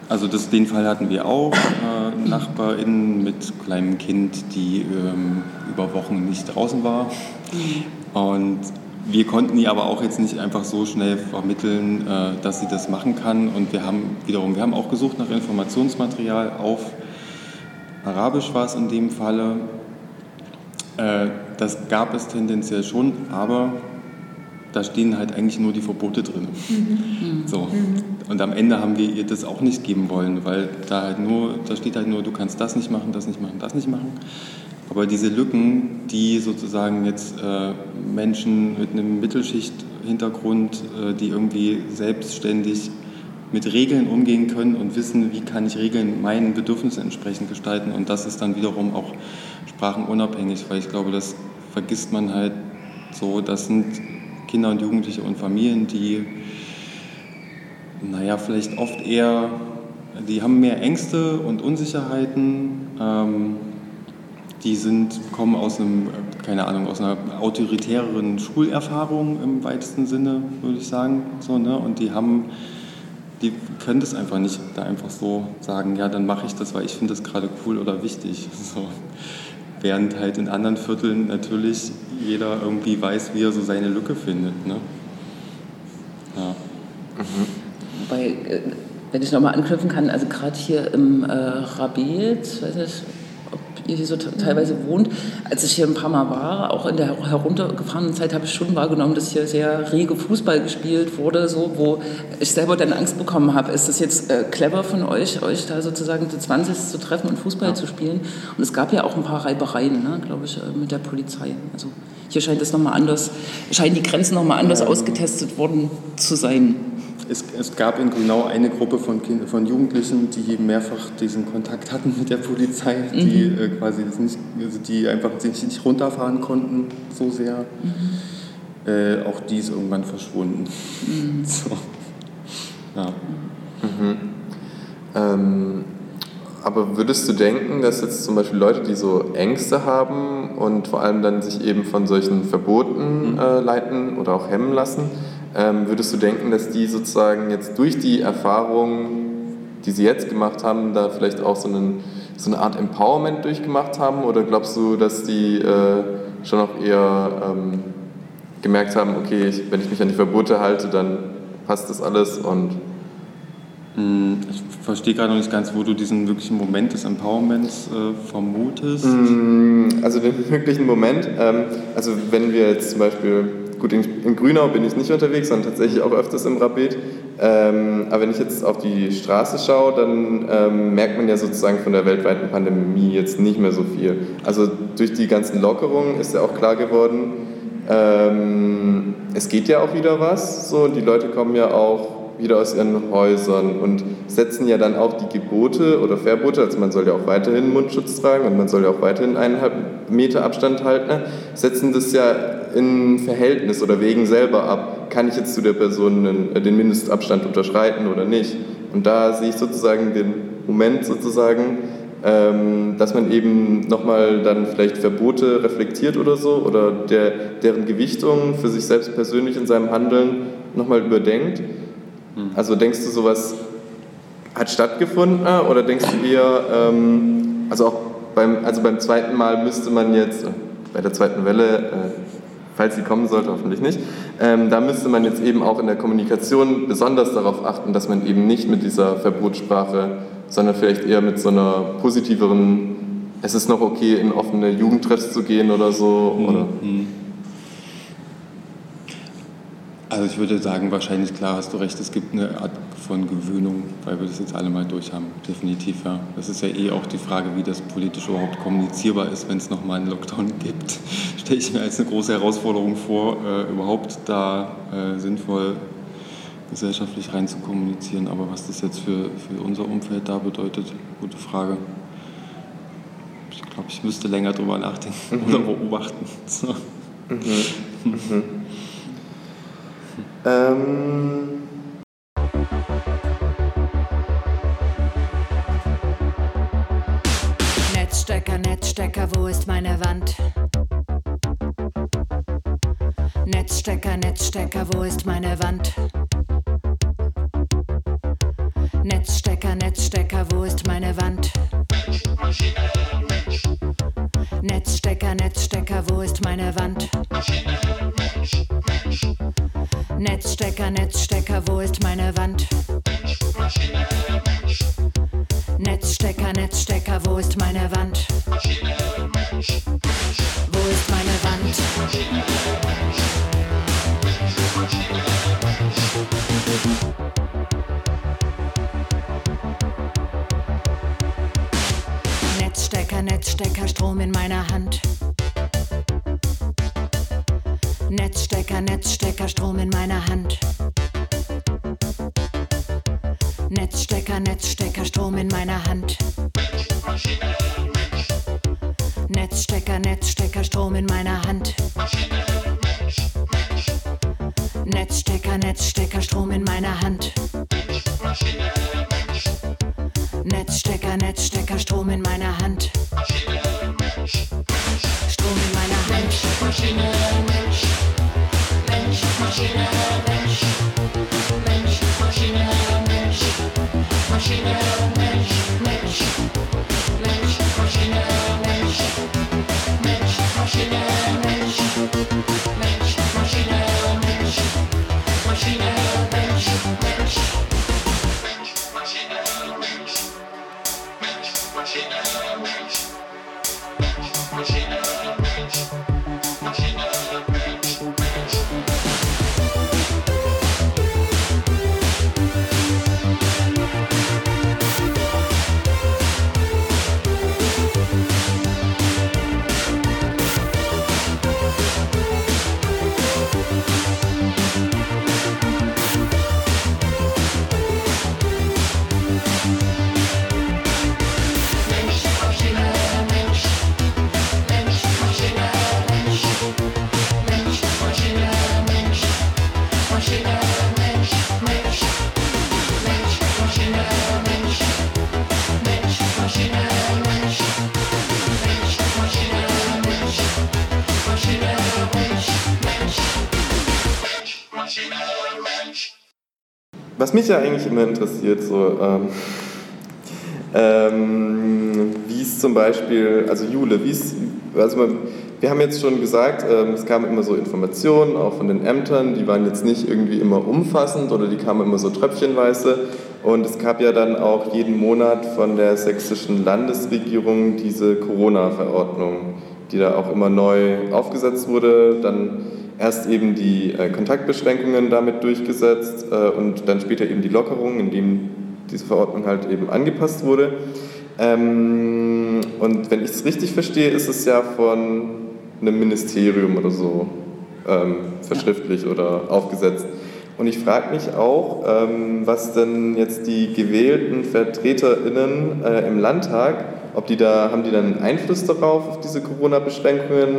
Also das, den Fall hatten wir auch. Äh, NachbarInnen mit kleinem Kind, die ähm, über Wochen nicht draußen war. Und wir konnten ihr aber auch jetzt nicht einfach so schnell vermitteln, äh, dass sie das machen kann. Und wir haben wiederum, wir haben auch gesucht nach Informationsmaterial auf Arabisch war es in dem Falle. Äh, das gab es tendenziell schon, aber da stehen halt eigentlich nur die Verbote drin. Mhm. So. Mhm. Und am Ende haben wir ihr das auch nicht geben wollen, weil da halt nur, da steht halt nur, du kannst das nicht machen, das nicht machen, das nicht machen. Aber diese Lücken, die sozusagen jetzt äh, Menschen mit einem Mittelschicht-Hintergrund, äh, die irgendwie selbstständig mit Regeln umgehen können und wissen, wie kann ich Regeln meinen Bedürfnissen entsprechend gestalten. Und das ist dann wiederum auch sprachenunabhängig, weil ich glaube, das vergisst man halt so. Das sind Kinder und Jugendliche und Familien, die, naja, vielleicht oft eher, die haben mehr Ängste und Unsicherheiten. Ähm, die sind, kommen aus einem, keine Ahnung, aus einer autoritäreren Schulerfahrung im weitesten Sinne, würde ich sagen. So, ne? Und die haben, die können das einfach nicht da einfach so sagen, ja, dann mache ich das, weil ich finde das gerade cool oder wichtig. [LAUGHS] So. Während halt in anderen Vierteln natürlich jeder irgendwie weiß, wie er so seine Lücke findet. Ne? Ja. Mhm. Wobei, äh, wenn ich nochmal anknüpfen kann, also gerade hier im äh, Rabet, weiß nicht, ihr hier so teilweise wohnt. Als ich hier ein paar Mal war, auch in der heruntergefahrenen Zeit, habe ich schon wahrgenommen, dass hier sehr rege Fußball gespielt wurde, so, wo ich selber dann Angst bekommen habe. Ist das jetzt äh, clever von euch, euch da sozusagen zu 20 zu treffen und Fußball ja. zu spielen? Und es gab ja auch ein paar Reibereien, ne, glaube ich, äh, mit der Polizei. Also hier scheint es nochmal anders, scheinen die Grenzen nochmal anders ähm, ausgetestet worden zu sein es, es, gab in Grünau eine Gruppe von, kind, von Jugendlichen, die mehrfach diesen Kontakt hatten mit der Polizei, mhm. die äh, quasi das nicht, also die einfach sich nicht runterfahren konnten so sehr. Mhm. Äh, auch die ist irgendwann verschwunden. Mhm. [LAUGHS] So. Ja. Mhm. Ähm, aber würdest du denken, dass jetzt zum Beispiel Leute, die so Ängste haben und vor allem dann sich eben von solchen Verboten mhm. äh, leiten oder auch hemmen lassen, ähm, würdest du denken, dass die sozusagen jetzt durch die Erfahrung, die sie jetzt gemacht haben, da vielleicht auch so, einen, so eine Art Empowerment durchgemacht haben? Oder glaubst du, dass die äh, schon auch eher ähm, gemerkt haben, okay, ich, wenn ich mich an die Verbote halte, dann passt das alles und hm, ich verstehe gerade noch nicht ganz, wo du diesen wirklichen Moment des Empowerments äh, vermutest. Hm, also den wirklichen Moment, ähm, also wenn wir jetzt zum Beispiel Gut, in, in, Grünau bin ich nicht unterwegs, sondern tatsächlich auch öfters im Rapid. Ähm, aber wenn ich jetzt auf die Straße schaue, dann ähm, merkt man ja sozusagen von der weltweiten Pandemie jetzt nicht mehr so viel. Also durch die ganzen Lockerungen ist ja auch klar geworden, ähm, es geht ja auch wieder was. So, die Leute kommen ja auch wieder aus ihren Häusern und setzen ja dann auch die Gebote oder Verbote, also man soll ja auch weiterhin Mundschutz tragen und man soll ja auch weiterhin eineinhalb Meter Abstand halten, ne? setzen das ja in Verhältnis oder wegen selber ab, kann ich jetzt zu der Person den, äh, den Mindestabstand unterschreiten oder nicht. Und da sehe ich sozusagen den Moment sozusagen, ähm, dass man eben nochmal dann vielleicht Verbote reflektiert oder so oder der, deren Gewichtung für sich selbst persönlich in seinem Handeln nochmal überdenkt hm. Also denkst du, sowas hat stattgefunden oder denkst du eher, ähm, also auch beim, also beim zweiten Mal müsste man jetzt, äh, bei der zweiten Welle, äh, falls sie kommen sollte, hoffentlich nicht, ähm, da müsste man jetzt eben auch in der Kommunikation besonders darauf achten, dass man eben nicht mit dieser Verbotssprache, sondern vielleicht eher mit so einer positiveren, es ist noch okay, in offene Jugendtreffs zu gehen oder so. Mhm. Oder? Mhm. Also ich würde sagen, wahrscheinlich klar hast du recht, es gibt eine Art von Gewöhnung, weil wir das jetzt alle mal durch haben, definitiv, ja. Das ist ja eh auch die Frage, wie das politisch überhaupt kommunizierbar ist, wenn es nochmal einen Lockdown [LAUGHS] gibt. Stelle ich mir als eine große Herausforderung vor, äh, überhaupt da äh, sinnvoll gesellschaftlich rein zu kommunizieren. Aber was das jetzt für, für unser Umfeld da bedeutet, gute Frage. Ich glaube, ich müsste länger drüber nachdenken [LAUGHS] mhm. oder beobachten. [LAUGHS] So. Mhm. Mhm. Ähm Netzstecker, Netzstecker, wo ist meine Wand? Netzstecker, Netzstecker, wo ist meine Wand? Netzstecker, Netzstecker, wo ist meine Wand? Netzstecker, Netzstecker, wo ist meine Wand? Netzstecker, Netzstecker, wo ist meine Wand? Netzstecker, Netzstecker, wo ist meine Wand? Wo ist meine Wand? Netzstecker, Netzstecker, Strom in meiner Hand. Netzstecker, Netzstecker, Was mich ja eigentlich immer interessiert, so, ähm, ähm, wie es zum Beispiel, also Jule, wie es, also man, wir haben jetzt schon gesagt, ähm, es kamen immer so Informationen, auch von den Ämtern, die waren jetzt nicht irgendwie immer umfassend oder die kamen immer so tröpfchenweise. Und es gab ja dann auch jeden Monat von der sächsischen Landesregierung diese Corona-Verordnung, die da auch immer neu aufgesetzt wurde. Dann erst eben die äh, Kontaktbeschränkungen damit durchgesetzt äh, und dann später eben die Lockerungen, indem diese Verordnung halt eben angepasst wurde. Ähm, und wenn ich es richtig verstehe, ist es ja von einem Ministerium oder so ähm, verschriftlich ja. oder aufgesetzt. Und ich frage mich auch, ähm, was denn jetzt die gewählten VertreterInnen äh, im Landtag, ob die da, haben die dann Einfluss darauf, auf diese Corona-Beschränkungen?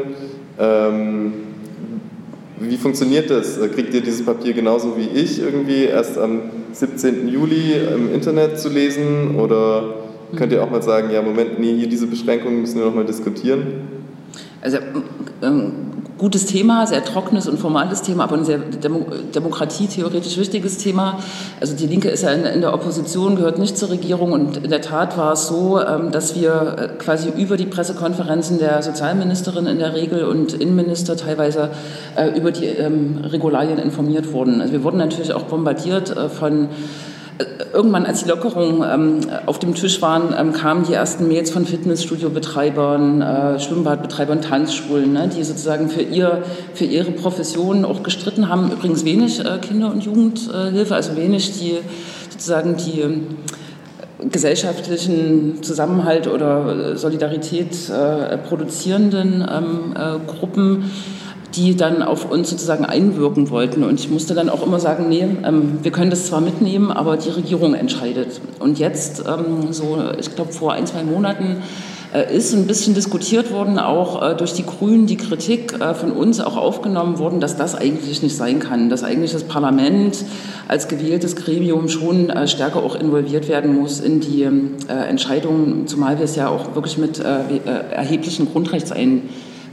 Wie funktioniert das? Kriegt ihr dieses Papier genauso wie ich irgendwie erst am 17. Juli im Internet zu lesen? Oder könnt ihr auch mal sagen, ja, Moment, nee, hier diese Beschränkungen müssen wir noch mal diskutieren? Also ähm, gutes Thema, sehr trockenes und formales Thema, aber ein sehr Demo demokratietheoretisch wichtiges Thema. Also die Linke ist ja in, in, der Opposition, gehört nicht zur Regierung und in der Tat war es so, ähm, dass wir äh, quasi über die Pressekonferenzen der Sozialministerin in der Regel und Innenminister teilweise äh, über die ähm, Regularien informiert wurden. Also wir wurden natürlich auch bombardiert äh, von irgendwann, als die Lockerungen ähm, auf dem Tisch waren, ähm, kamen die ersten Mails von Fitnessstudio-Betreibern, äh, Schwimmbadbetreibern, Tanzschulen, ne, die sozusagen für, ihr, für ihre Profession auch gestritten haben. Übrigens wenig äh, Kinder- und Jugendhilfe, also wenig die sozusagen die äh, gesellschaftlichen Zusammenhalt oder Solidarität äh, produzierenden ähm, äh, Gruppen die dann auf uns sozusagen einwirken wollten. Und ich musste dann auch immer sagen, nee, ähm, wir können das zwar mitnehmen, aber die Regierung entscheidet. Und jetzt, ähm, so ich glaube vor ein, zwei Monaten, äh, ist ein bisschen diskutiert worden, auch äh, durch die Grünen, die Kritik äh, von uns auch aufgenommen worden, dass das eigentlich nicht sein kann, dass eigentlich das Parlament als gewähltes Gremium schon stärker auch involviert werden muss in die Entscheidungen, zumal wir es ja auch wirklich mit erheblichen Grundrechtsein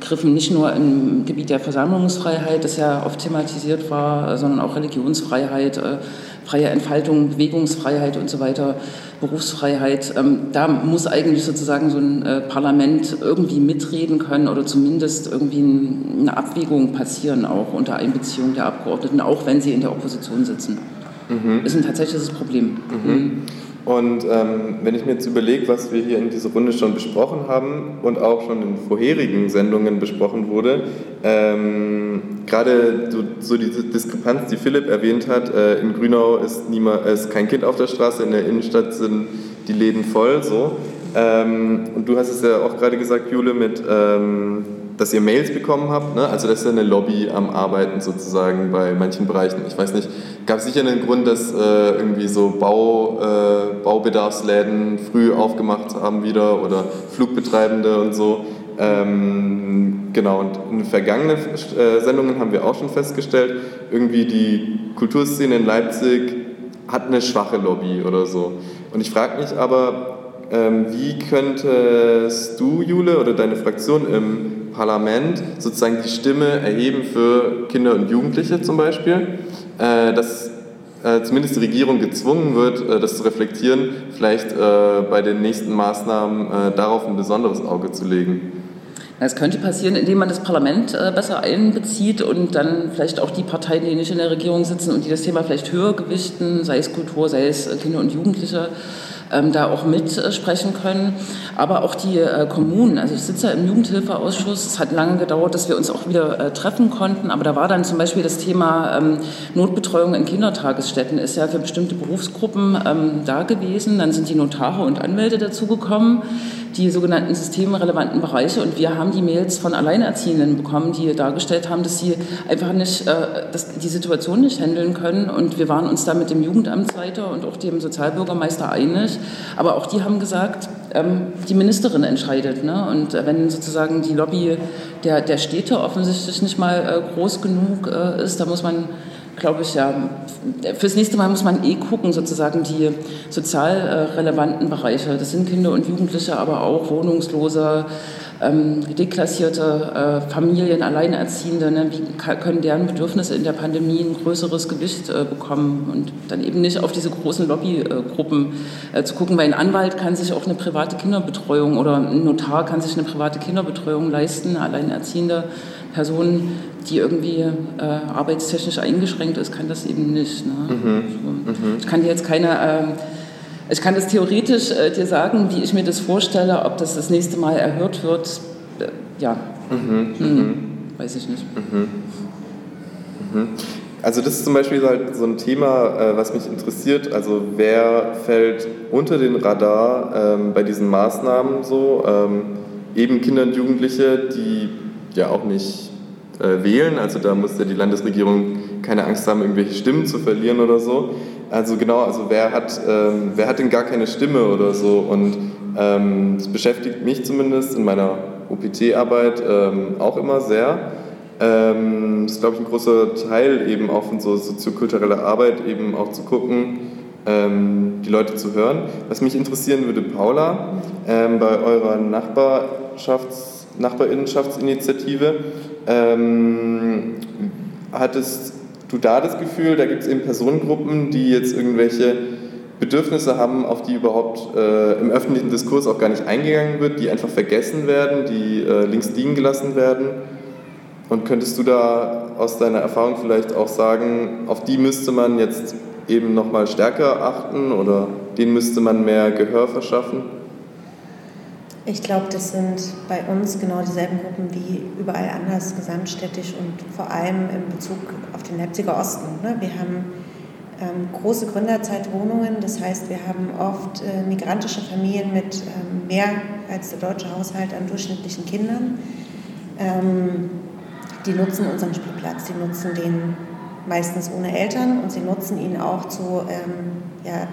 Griffen nicht nur im Gebiet der Versammlungsfreiheit, das ja oft thematisiert war, sondern auch Religionsfreiheit, äh, freie Entfaltung, Bewegungsfreiheit und so weiter, Berufsfreiheit. Ähm, da muss eigentlich sozusagen so ein äh, Parlament irgendwie mitreden können oder zumindest irgendwie eine Abwägung passieren, auch unter Einbeziehung der Abgeordneten, auch wenn sie in der Opposition sitzen. Mhm. Ist ein tatsächliches Problem. Mhm. Und ähm, wenn ich mir jetzt überlege, was wir hier in dieser Runde schon besprochen haben und auch schon in vorherigen Sendungen besprochen wurde, ähm, gerade so, so diese Diskrepanz, die Philipp erwähnt hat, äh, in Grünau ist, niemand, ist kein Kind auf der Straße, in der Innenstadt sind die Läden voll, so. Ähm, und du hast es ja auch gerade gesagt, Jule, mit, ähm, dass ihr Mails bekommen habt. Ne? Also das ist ja eine Lobby am Arbeiten sozusagen bei manchen Bereichen. Ich weiß nicht, gab sicher einen Grund, dass äh, irgendwie so Bau, äh, Baubedarfsläden früh aufgemacht haben wieder oder Flugbetreibende und so. Ähm, genau, und in vergangenen äh, Sendungen haben wir auch schon festgestellt, irgendwie die Kulturszene in Leipzig hat eine schwache Lobby oder so. Und ich frage mich aber, ähm, wie könntest du, Jule, oder deine Fraktion im Parlament sozusagen die Stimme erheben für Kinder und Jugendliche zum Beispiel, dass äh, zumindest die Regierung gezwungen wird, äh, das zu reflektieren, vielleicht bei den nächsten Maßnahmen darauf ein besonderes Auge zu legen? Das könnte passieren, indem man das Parlament besser einbezieht und dann vielleicht auch die Parteien, die nicht in der Regierung sitzen und die das Thema vielleicht höher gewichten, sei es Kultur, sei es Kinder und Jugendliche, ähm, da auch mitsprechen können. Aber auch die äh, Kommunen, also ich sitze ja im Jugendhilfeausschuss, es hat lange gedauert, dass wir uns auch wieder äh, treffen konnten, aber da war dann zum Beispiel das Thema ähm, Notbetreuung in Kindertagesstätten, ist ja für bestimmte Berufsgruppen ähm, da gewesen. Dann sind die Notare und Anwälte dazugekommen die sogenannten systemrelevanten Bereiche. Und wir haben die Mails von Alleinerziehenden bekommen, die dargestellt haben, dass sie einfach nicht, äh, dass die Situation nicht handeln können. Und wir waren uns da mit dem Jugendamtsleiter und auch dem Sozialbürgermeister einig. Aber auch die haben gesagt, ähm, die Ministerin entscheidet. Ne? Und wenn sozusagen die Lobby der, der Städte offensichtlich nicht mal äh, groß genug äh, ist, da muss man glaube ich, ja, fürs nächste Mal muss man eh gucken, sozusagen die sozial äh, relevanten Bereiche. Das sind Kinder und Jugendliche, aber auch Wohnungslose, ähm, deklassierte äh, Familien, Alleinerziehende, ne, wie können deren Bedürfnisse in der Pandemie ein größeres Gewicht äh, bekommen? Und dann eben nicht auf diese großen Lobbygruppen äh, zu gucken, weil ein Anwalt kann sich auch eine private Kinderbetreuung oder ein Notar kann sich eine private Kinderbetreuung leisten, eine alleinerziehende Person, die irgendwie äh, arbeitstechnisch eingeschränkt ist, kann das eben nicht. Ne? Mhm. So. Mhm. Ich kann dir jetzt keine ähm, ich kann das theoretisch äh, dir sagen, wie ich mir das vorstelle, ob das das nächste Mal erhört wird. Äh, ja, mhm, hm, mhm. weiß ich nicht. Mhm. mhm. Also das ist zum Beispiel halt so ein Thema, äh, was mich interessiert. Also wer fällt unter den Radar ähm, bei diesen Maßnahmen so? Ähm, eben Kinder und Jugendliche, die ja auch nicht äh, wählen. Also da muss ja die Landesregierung keine Angst haben, irgendwelche Stimmen zu verlieren oder so. Also genau, also wer hat, ähm, wer hat denn gar keine Stimme oder so? Und ähm, das beschäftigt mich zumindest in meiner OPT-Arbeit ähm, auch immer sehr. Ähm, das ist, glaube ich, ein großer Teil eben auch von so soziokultureller Arbeit, eben auch zu gucken, ähm, die Leute zu hören. Was mich interessieren würde, Paula, ähm, bei eurer Nachbarschafts Nachbarinnenschaftsinitiative, ähm, hattest du da das Gefühl, da gibt es eben Personengruppen, die jetzt irgendwelche Bedürfnisse haben, auf die überhaupt äh, im öffentlichen Diskurs auch gar nicht eingegangen wird, die einfach vergessen werden, die äh, links liegen gelassen werden? Und könntest du da aus deiner Erfahrung vielleicht auch sagen, auf die müsste man jetzt eben nochmal stärker achten oder denen müsste man mehr Gehör verschaffen? Ich glaube, das sind bei uns genau dieselben Gruppen wie überall anders, gesamtstädtisch und vor allem in Bezug auf den Leipziger Osten. Ne? Wir haben ähm, große Gründerzeitwohnungen, das heißt, wir haben oft äh, migrantische Familien mit ähm, mehr als der deutsche Haushalt an durchschnittlichen Kindern. Ähm, die nutzen unseren Spielplatz, die nutzen den meistens ohne Eltern und sie nutzen ihn auch zu ähm, ja,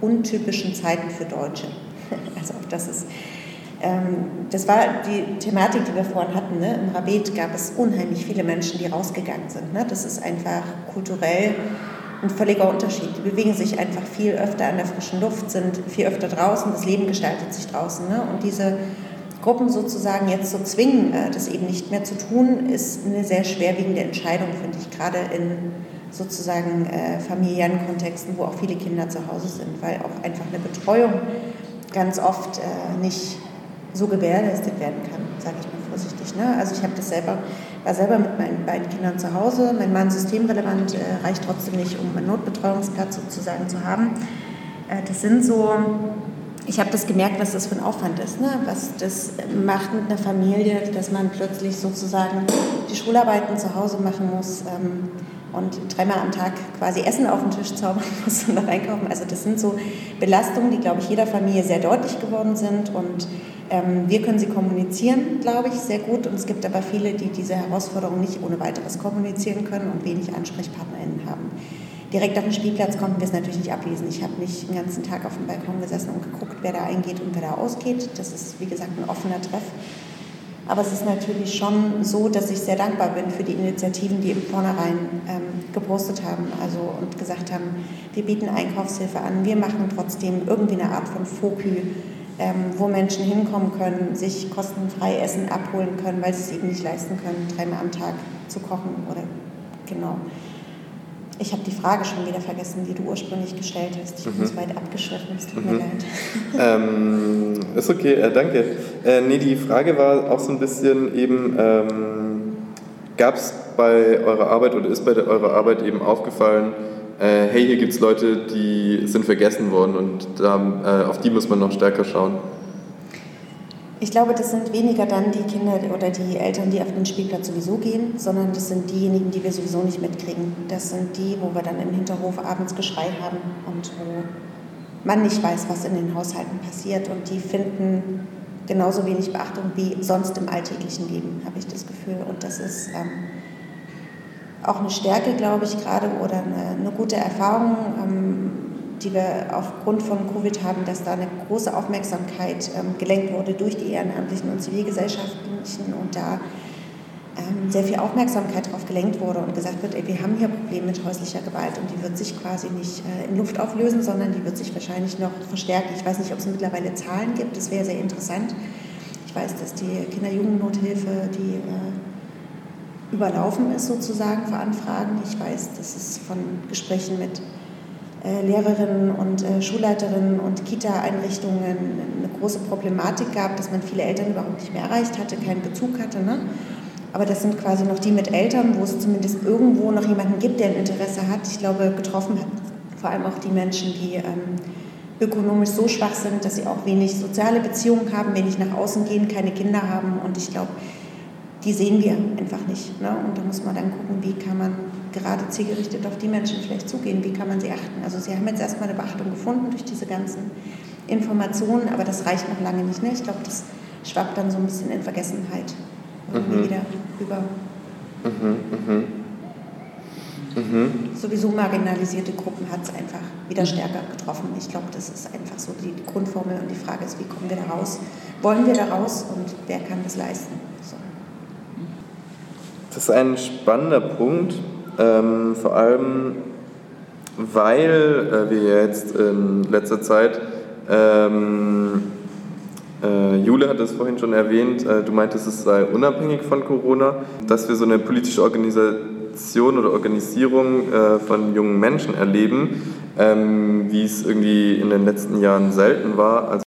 untypischen Zeiten für Deutsche. [LAUGHS] Also auch das ist das war die Thematik, die wir vorhin hatten. Ne? Im Rabet gab es unheimlich viele Menschen, die rausgegangen sind. Ne? Das ist einfach kulturell ein völliger Unterschied. Die bewegen sich einfach viel öfter an der frischen Luft, sind viel öfter draußen, das Leben gestaltet sich draußen. Ne? Und diese Gruppen sozusagen jetzt zu zwingen, äh, das eben nicht mehr zu tun, ist eine sehr schwerwiegende Entscheidung, finde ich, gerade in sozusagen äh, familiären Kontexten, wo auch viele Kinder zu Hause sind, weil auch einfach eine Betreuung ganz oft äh, nicht so gewährleistet werden kann, sage ich mal vorsichtig. Ne? Also ich habe das selber, war selber mit meinen beiden Kindern zu Hause. Mein Mann systemrelevant äh, reicht trotzdem nicht, um einen Notbetreuungsplatz sozusagen zu haben. Äh, das sind so, ich habe das gemerkt, was das für ein Aufwand ist, ne? was das macht mit einer Familie, dass man plötzlich sozusagen die Schularbeiten zu Hause machen muss. Ähm, und dreimal am Tag quasi Essen auf den Tisch zaubern [LAUGHS] muss und noch einkaufen. Also das sind so Belastungen, die, glaube ich, jeder Familie sehr deutlich geworden sind und ähm, wir können sie kommunizieren, glaube ich, sehr gut. Und es gibt aber viele, die diese Herausforderung nicht ohne weiteres kommunizieren können und wenig AnsprechpartnerInnen haben. Direkt auf dem Spielplatz konnten wir es natürlich nicht ablesen. Ich habe nicht den ganzen Tag auf dem Balkon gesessen und geguckt, wer da eingeht und wer da ausgeht. Das ist, wie gesagt, ein offener Treff. Aber es ist natürlich schon so, dass ich sehr dankbar bin für die Initiativen, die im Vornherein ähm, gepostet haben also, und gesagt haben, wir bieten Einkaufshilfe an, wir machen trotzdem irgendwie eine Art von Fokü, ähm, wo Menschen hinkommen können, sich kostenfrei Essen abholen können, weil sie es eben nicht leisten können, dreimal am Tag zu kochen oder genau. Ich habe die Frage schon wieder vergessen, die du ursprünglich gestellt hast. Ich mhm. bin so weit abgeschritten, es tut mhm. mir leid. [LAUGHS] Ähm, ist okay, äh, danke. Äh, nee, die Frage war auch so ein bisschen eben, ähm, gab es bei eurer Arbeit oder ist bei der, eurer Arbeit eben aufgefallen, äh, hey, hier gibt es Leute, die sind vergessen worden und da, äh, auf die muss man noch stärker schauen? Ich glaube, das sind weniger dann die Kinder oder die Eltern, die auf den Spielplatz sowieso gehen, sondern das sind diejenigen, die wir sowieso nicht mitkriegen. Das sind die, wo wir dann im Hinterhof abends Geschrei haben und wo man nicht weiß, was in den Haushalten passiert. Und die finden genauso wenig Beachtung wie sonst im alltäglichen Leben, habe ich das Gefühl. Und das ist ähm, auch eine Stärke, glaube ich, gerade oder eine, eine gute Erfahrung. Ähm, die wir aufgrund von Covid haben, dass da eine große Aufmerksamkeit ähm, gelenkt wurde durch die ehrenamtlichen und zivilgesellschaftlichen und da ähm, sehr viel Aufmerksamkeit darauf gelenkt wurde und gesagt wird, ey, wir haben hier Probleme mit häuslicher Gewalt und die wird sich quasi nicht äh, in Luft auflösen, sondern die wird sich wahrscheinlich noch verstärken. Ich weiß nicht, ob es mittlerweile Zahlen gibt, das wäre sehr interessant. Ich weiß, dass die Kinder-Jugendnothilfe, die äh, überlaufen ist sozusagen für Anfragen. Ich weiß, dass es von Gesprächen mit Lehrerinnen und äh, Schulleiterinnen und Kita-Einrichtungen eine große Problematik gab, dass man viele Eltern überhaupt nicht mehr erreicht hatte, keinen Bezug hatte. Ne? Aber das sind quasi noch die mit Eltern, wo es zumindest irgendwo noch jemanden gibt, der ein Interesse hat. Ich glaube, getroffen hat vor allem auch die Menschen, die ähm, ökonomisch so schwach sind, dass sie auch wenig soziale Beziehungen haben, wenig nach außen gehen, keine Kinder haben. Und ich glaube, die sehen wir einfach nicht. Ne? Und da muss man dann gucken, wie kann man gerade zielgerichtet auf die Menschen vielleicht zugehen, wie kann man sie achten. Also sie haben jetzt erstmal eine Beachtung gefunden durch diese ganzen Informationen, aber das reicht noch lange nicht. Ne? Ich glaube, das schwappt dann so ein bisschen in Vergessenheit mhm. wieder über. Mhm, mh. Mhm. Sowieso marginalisierte Gruppen hat es einfach wieder stärker getroffen. Ich glaube, das ist einfach so die Grundformel und die Frage ist, wie kommen wir da raus? Wollen wir da raus und wer kann das leisten? So. Das ist ein spannender Punkt, ähm, vor allem weil äh, wir jetzt in letzter Zeit ähm, äh, Jule hat es vorhin schon erwähnt, äh, du meintest, es sei unabhängig von Corona, dass wir so eine politische Organisation oder Organisierung äh, von jungen Menschen erleben, ähm, wie es irgendwie in den letzten Jahren selten war. Also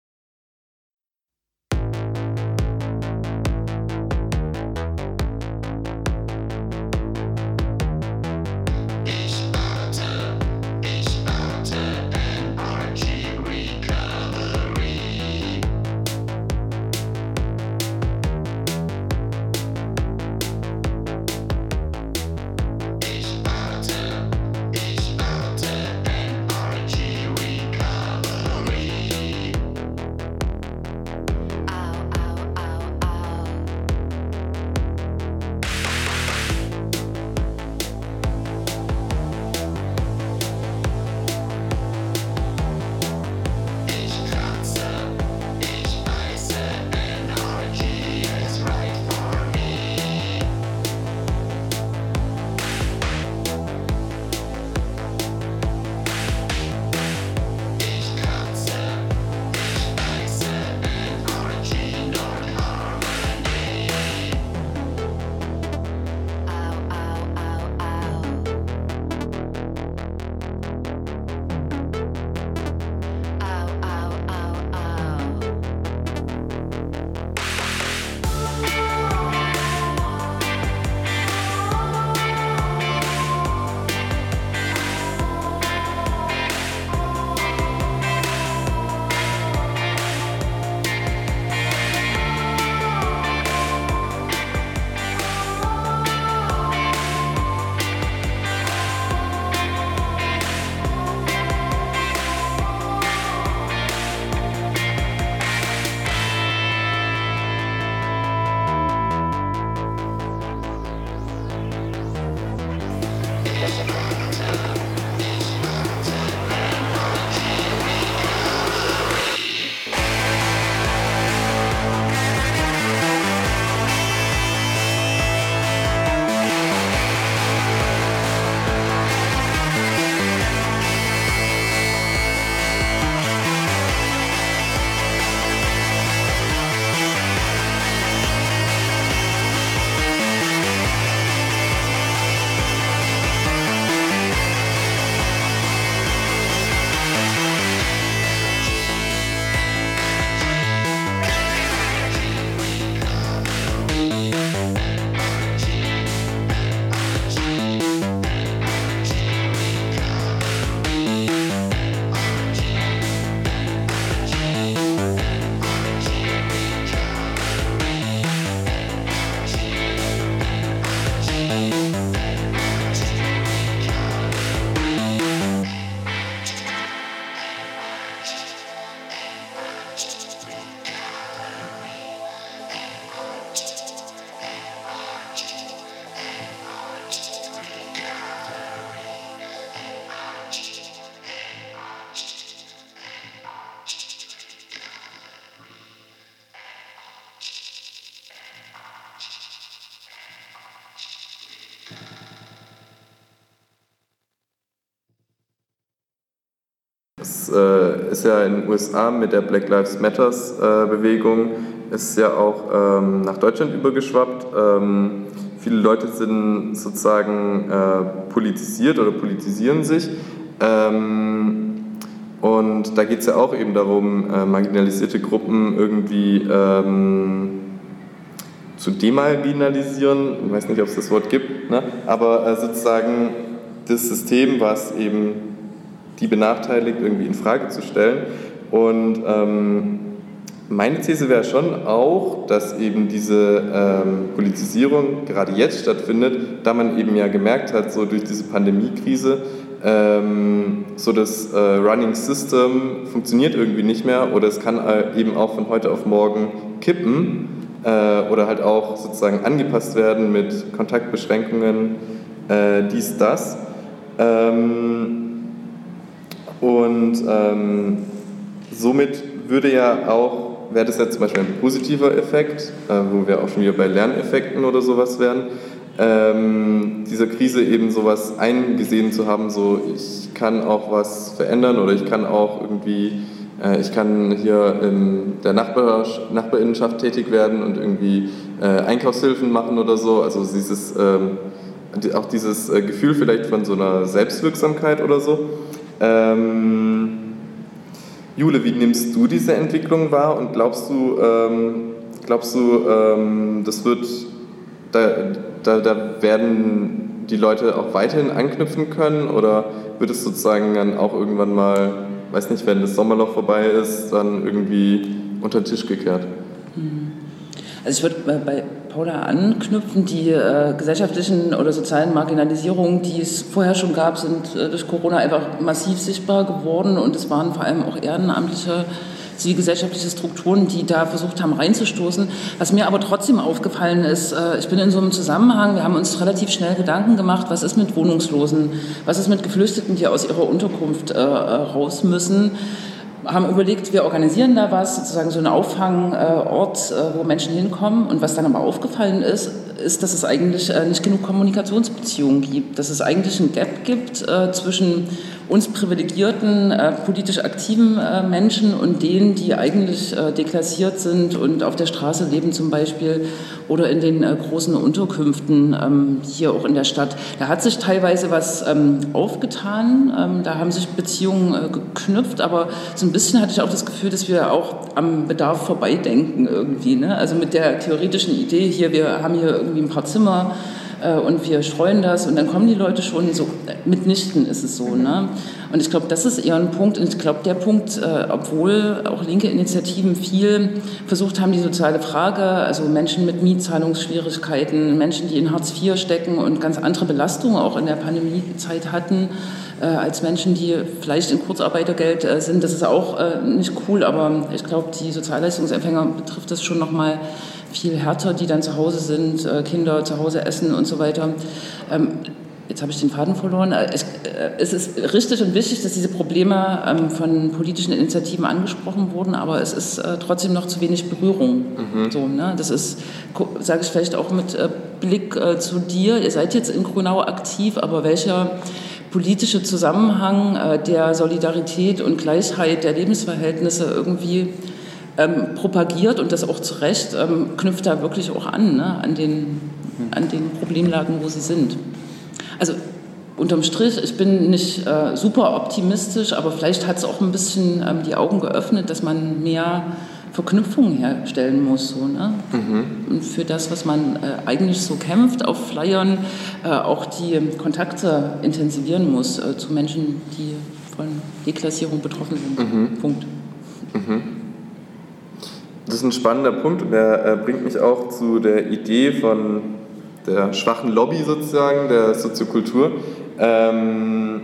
äh, ist ja in den USA mit der Black Lives Matters äh, Bewegung ist ja auch ähm, nach Deutschland übergeschwappt. Ähm, viele Leute sind sozusagen äh, politisiert oder politisieren sich. Ähm, und da geht es ja auch eben darum, äh, marginalisierte Gruppen irgendwie ähm, zu demarginalisieren. Ich weiß nicht, ob es das Wort gibt, ne? aber äh, sozusagen das System, was eben die benachteiligt, irgendwie in Frage zu stellen. Und ähm, meine These wäre schon auch, dass eben diese ähm, Politisierung gerade jetzt stattfindet, da man eben ja gemerkt hat, so durch diese Pandemiekrise, ähm, so das äh, Running System funktioniert irgendwie nicht mehr oder es kann äh, eben auch von heute auf morgen kippen äh, oder halt auch sozusagen angepasst werden mit Kontaktbeschränkungen, äh, dies, das. Ähm, und ähm, somit würde ja auch, wäre das ja zum Beispiel ein positiver Effekt, äh, wo wir auch schon wieder bei Lerneffekten oder sowas wären, ähm, dieser Krise eben sowas eingesehen zu haben, so ich kann auch was verändern oder ich kann auch irgendwie, äh, ich kann hier in der Nachbar, Nachbarinnenschaft tätig werden und irgendwie äh, Einkaufshilfen machen oder so. Also dieses, ähm, auch dieses äh, Gefühl vielleicht von so einer Selbstwirksamkeit oder so. Ähm, Jule, wie nimmst du diese Entwicklung wahr und glaubst du, ähm, glaubst du, ähm, das wird da, da, da werden die Leute auch weiterhin anknüpfen können oder wird es sozusagen dann auch irgendwann mal, weiß nicht, wenn das Sommerloch vorbei ist, dann irgendwie unter den Tisch gekehrt? Hm. Also ich würde bei Paula anknüpfen, die äh, gesellschaftlichen oder sozialen Marginalisierungen, die es vorher schon gab, sind äh, durch Corona einfach massiv sichtbar geworden. Und es waren vor allem auch ehrenamtliche zivilgesellschaftliche Strukturen, die da versucht haben reinzustoßen. Was mir aber trotzdem aufgefallen ist, äh, ich bin in so einem Zusammenhang, wir haben uns relativ schnell Gedanken gemacht, was ist mit Wohnungslosen, was ist mit Geflüchteten, die aus ihrer Unterkunft äh, raus müssen haben überlegt, wir organisieren da was, sozusagen so einen Auffangort, äh, wo Menschen hinkommen. Und was dann aber aufgefallen ist, ist, dass es eigentlich nicht genug Kommunikationsbeziehungen gibt, dass es eigentlich ein Gap gibt zwischen uns privilegierten, äh, politisch aktiven äh, Menschen und denen, die eigentlich äh, deklassiert sind und auf der Straße leben zum Beispiel oder in den äh, großen Unterkünften ähm, hier auch in der Stadt. Da hat sich teilweise was ähm, aufgetan, ähm, da haben sich Beziehungen äh, geknüpft, aber so ein bisschen hatte ich auch das Gefühl, dass wir auch am Bedarf vorbeidenken irgendwie. Ne? Also mit der theoretischen Idee hier, wir haben hier irgendwie ein paar Zimmer, äh, und wir streuen das und dann kommen die Leute schon so, mitnichten ist es so. Ne? Und ich glaube, das ist eher ein Punkt und ich glaube, der Punkt, äh, obwohl auch linke Initiativen viel versucht haben, die soziale Frage, also Menschen mit Mietzahlungsschwierigkeiten, Menschen, die in Hartz IV stecken und ganz andere Belastungen auch in der Pandemiezeit hatten, äh, als Menschen, die vielleicht in Kurzarbeitergeld äh, sind. Das ist auch äh, nicht cool, aber ich glaube, die Sozialleistungsempfänger betrifft das schon nochmal mal viel härter, die dann zu Hause sind, äh, Kinder zu Hause essen und so weiter. Ähm, jetzt habe ich den Faden verloren. Äh, es, ist richtig und wichtig, dass diese Probleme ähm, von politischen Initiativen angesprochen wurden, aber es ist äh, trotzdem noch zu wenig Berührung. Mhm. So, ne? Das ist, sage ich vielleicht auch mit Blick zu dir. Ihr seid jetzt in Grünau aktiv, aber welcher politische Zusammenhang der Solidarität und Gleichheit der Lebensverhältnisse irgendwie ähm, propagiert und das auch zu Recht, ähm, knüpft da wirklich auch an, ne, an, den, an den Problemlagen, wo sie sind. Also unterm Strich, ich bin nicht äh, super optimistisch, aber vielleicht hat es auch ein bisschen ähm, die Augen geöffnet, dass man mehr Verknüpfungen herstellen muss. So, ne? Mhm. Und für das, was man äh, eigentlich so kämpft, auf Flyern äh, auch die Kontakte intensivieren muss äh, zu Menschen, die von Deklassierung betroffen sind. Mhm. Punkt. Mhm. Das ist ein spannender Punkt und der äh, bringt mich auch zu der Idee von der schwachen Lobby sozusagen, der Soziokultur. Ähm,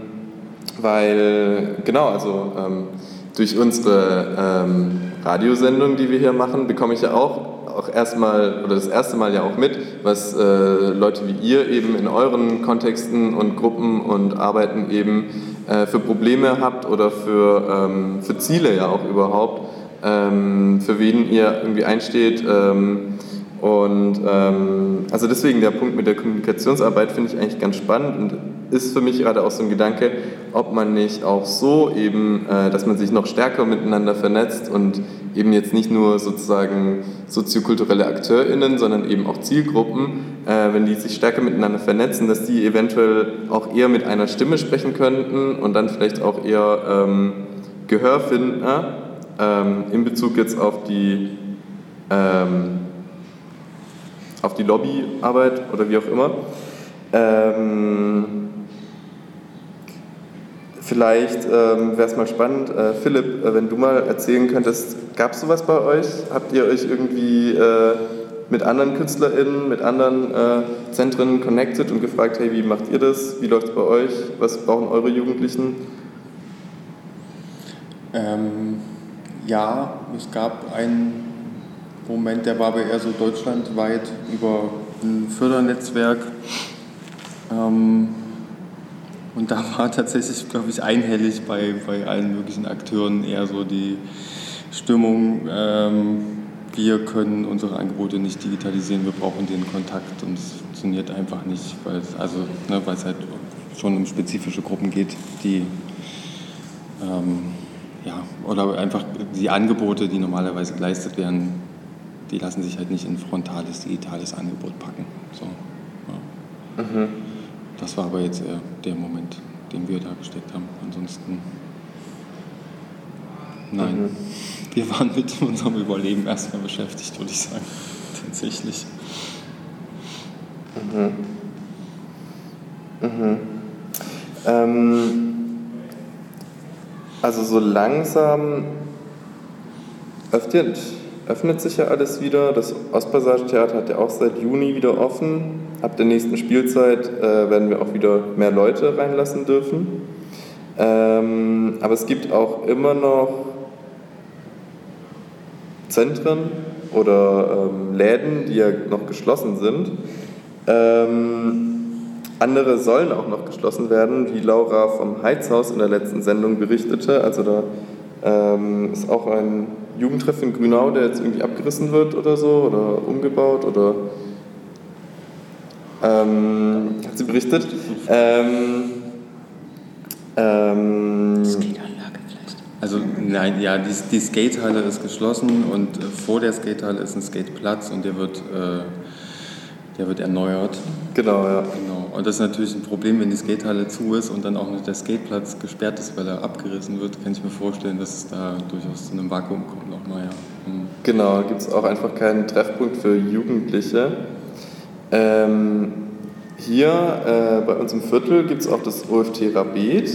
weil, genau, also ähm, durch unsere ähm, Radiosendung, die wir hier machen, bekomme ich ja auch, auch erstmal oder das erste Mal ja auch mit, was äh, Leute wie ihr eben in euren Kontexten und Gruppen und Arbeiten eben äh, für Probleme habt oder für, ähm, für Ziele ja auch überhaupt ähm, für wen ihr irgendwie einsteht. Ähm, und ähm, also deswegen der Punkt mit der Kommunikationsarbeit finde ich eigentlich ganz spannend und ist für mich gerade auch so ein Gedanke, ob man nicht auch so eben, äh, dass man sich noch stärker miteinander vernetzt und eben jetzt nicht nur sozusagen soziokulturelle AkteurInnen, sondern eben auch Zielgruppen, äh, wenn die sich stärker miteinander vernetzen, dass die eventuell auch eher mit einer Stimme sprechen könnten und dann vielleicht auch eher ähm, Gehör finden äh, ähm, in Bezug jetzt auf die, ähm, auf die Lobbyarbeit oder wie auch immer. Ähm, Vielleicht ähm, wäre es mal spannend, äh, Philipp, äh, wenn du mal erzählen könntest, gab es sowas bei euch? Habt ihr euch irgendwie äh, mit anderen KünstlerInnen, mit anderen äh, Zentren connected und gefragt, hey, wie macht ihr das? Wie läuft es bei euch? Was brauchen eure Jugendlichen? Ähm, ja, es gab einen Moment, der war aber eher so deutschlandweit über ein Fördernetzwerk. Ähm, und da war tatsächlich, glaube ich, einhellig bei, bei allen möglichen Akteuren eher so die Stimmung, ähm, wir können unsere Angebote nicht digitalisieren, wir brauchen den Kontakt und es funktioniert einfach nicht, weil es, also, ne, halt schon um spezifische Gruppen geht, die ähm, ja, oder einfach die Angebote, die normalerweise geleistet werden, die lassen sich halt nicht in frontales, digitales Angebot packen. So, ja. mhm. Das war aber jetzt eher der Moment, den wir da gesteckt haben. Ansonsten, nein. Mhm. Wir waren mit unserem Überleben erstmal beschäftigt, würde ich sagen. [LAUGHS] Tatsächlich. Mhm. Mhm. Ähm, also so langsam öffnet, öffnet sich ja alles wieder. Das Ostpassage-Theater hat ja auch seit Juni wieder offen. Ab der nächsten Spielzeit äh, werden wir auch wieder mehr Leute reinlassen dürfen. Ähm, aber es gibt auch immer noch Zentren oder ähm, Läden, die ja noch geschlossen sind. Ähm, andere sollen auch noch geschlossen werden, wie Laura vom Heizhaus in der letzten Sendung berichtete. Also da ähm, ist auch ein Jugendtreff in Grünau, der jetzt irgendwie abgerissen wird oder so oder umgebaut oder ähm, hat sie berichtet. Ähm, ähm, Skateanlage vielleicht. Also nein, ja, die, die Skatehalle ist geschlossen und äh, vor der Skatehalle ist ein Skateplatz und der wird, äh, der wird erneuert. Genau, ja. Genau. Und das ist natürlich ein Problem, wenn die Skatehalle zu ist und dann auch noch der Skateplatz gesperrt ist, weil er abgerissen wird, kann ich mir vorstellen, dass es da durchaus zu einem Vakuum kommt nochmal, ja. Hm. Genau, gibt es auch einfach keinen Treffpunkt für Jugendliche. Ähm, hier äh, bei uns im Viertel gibt es auch das OFT Rabet.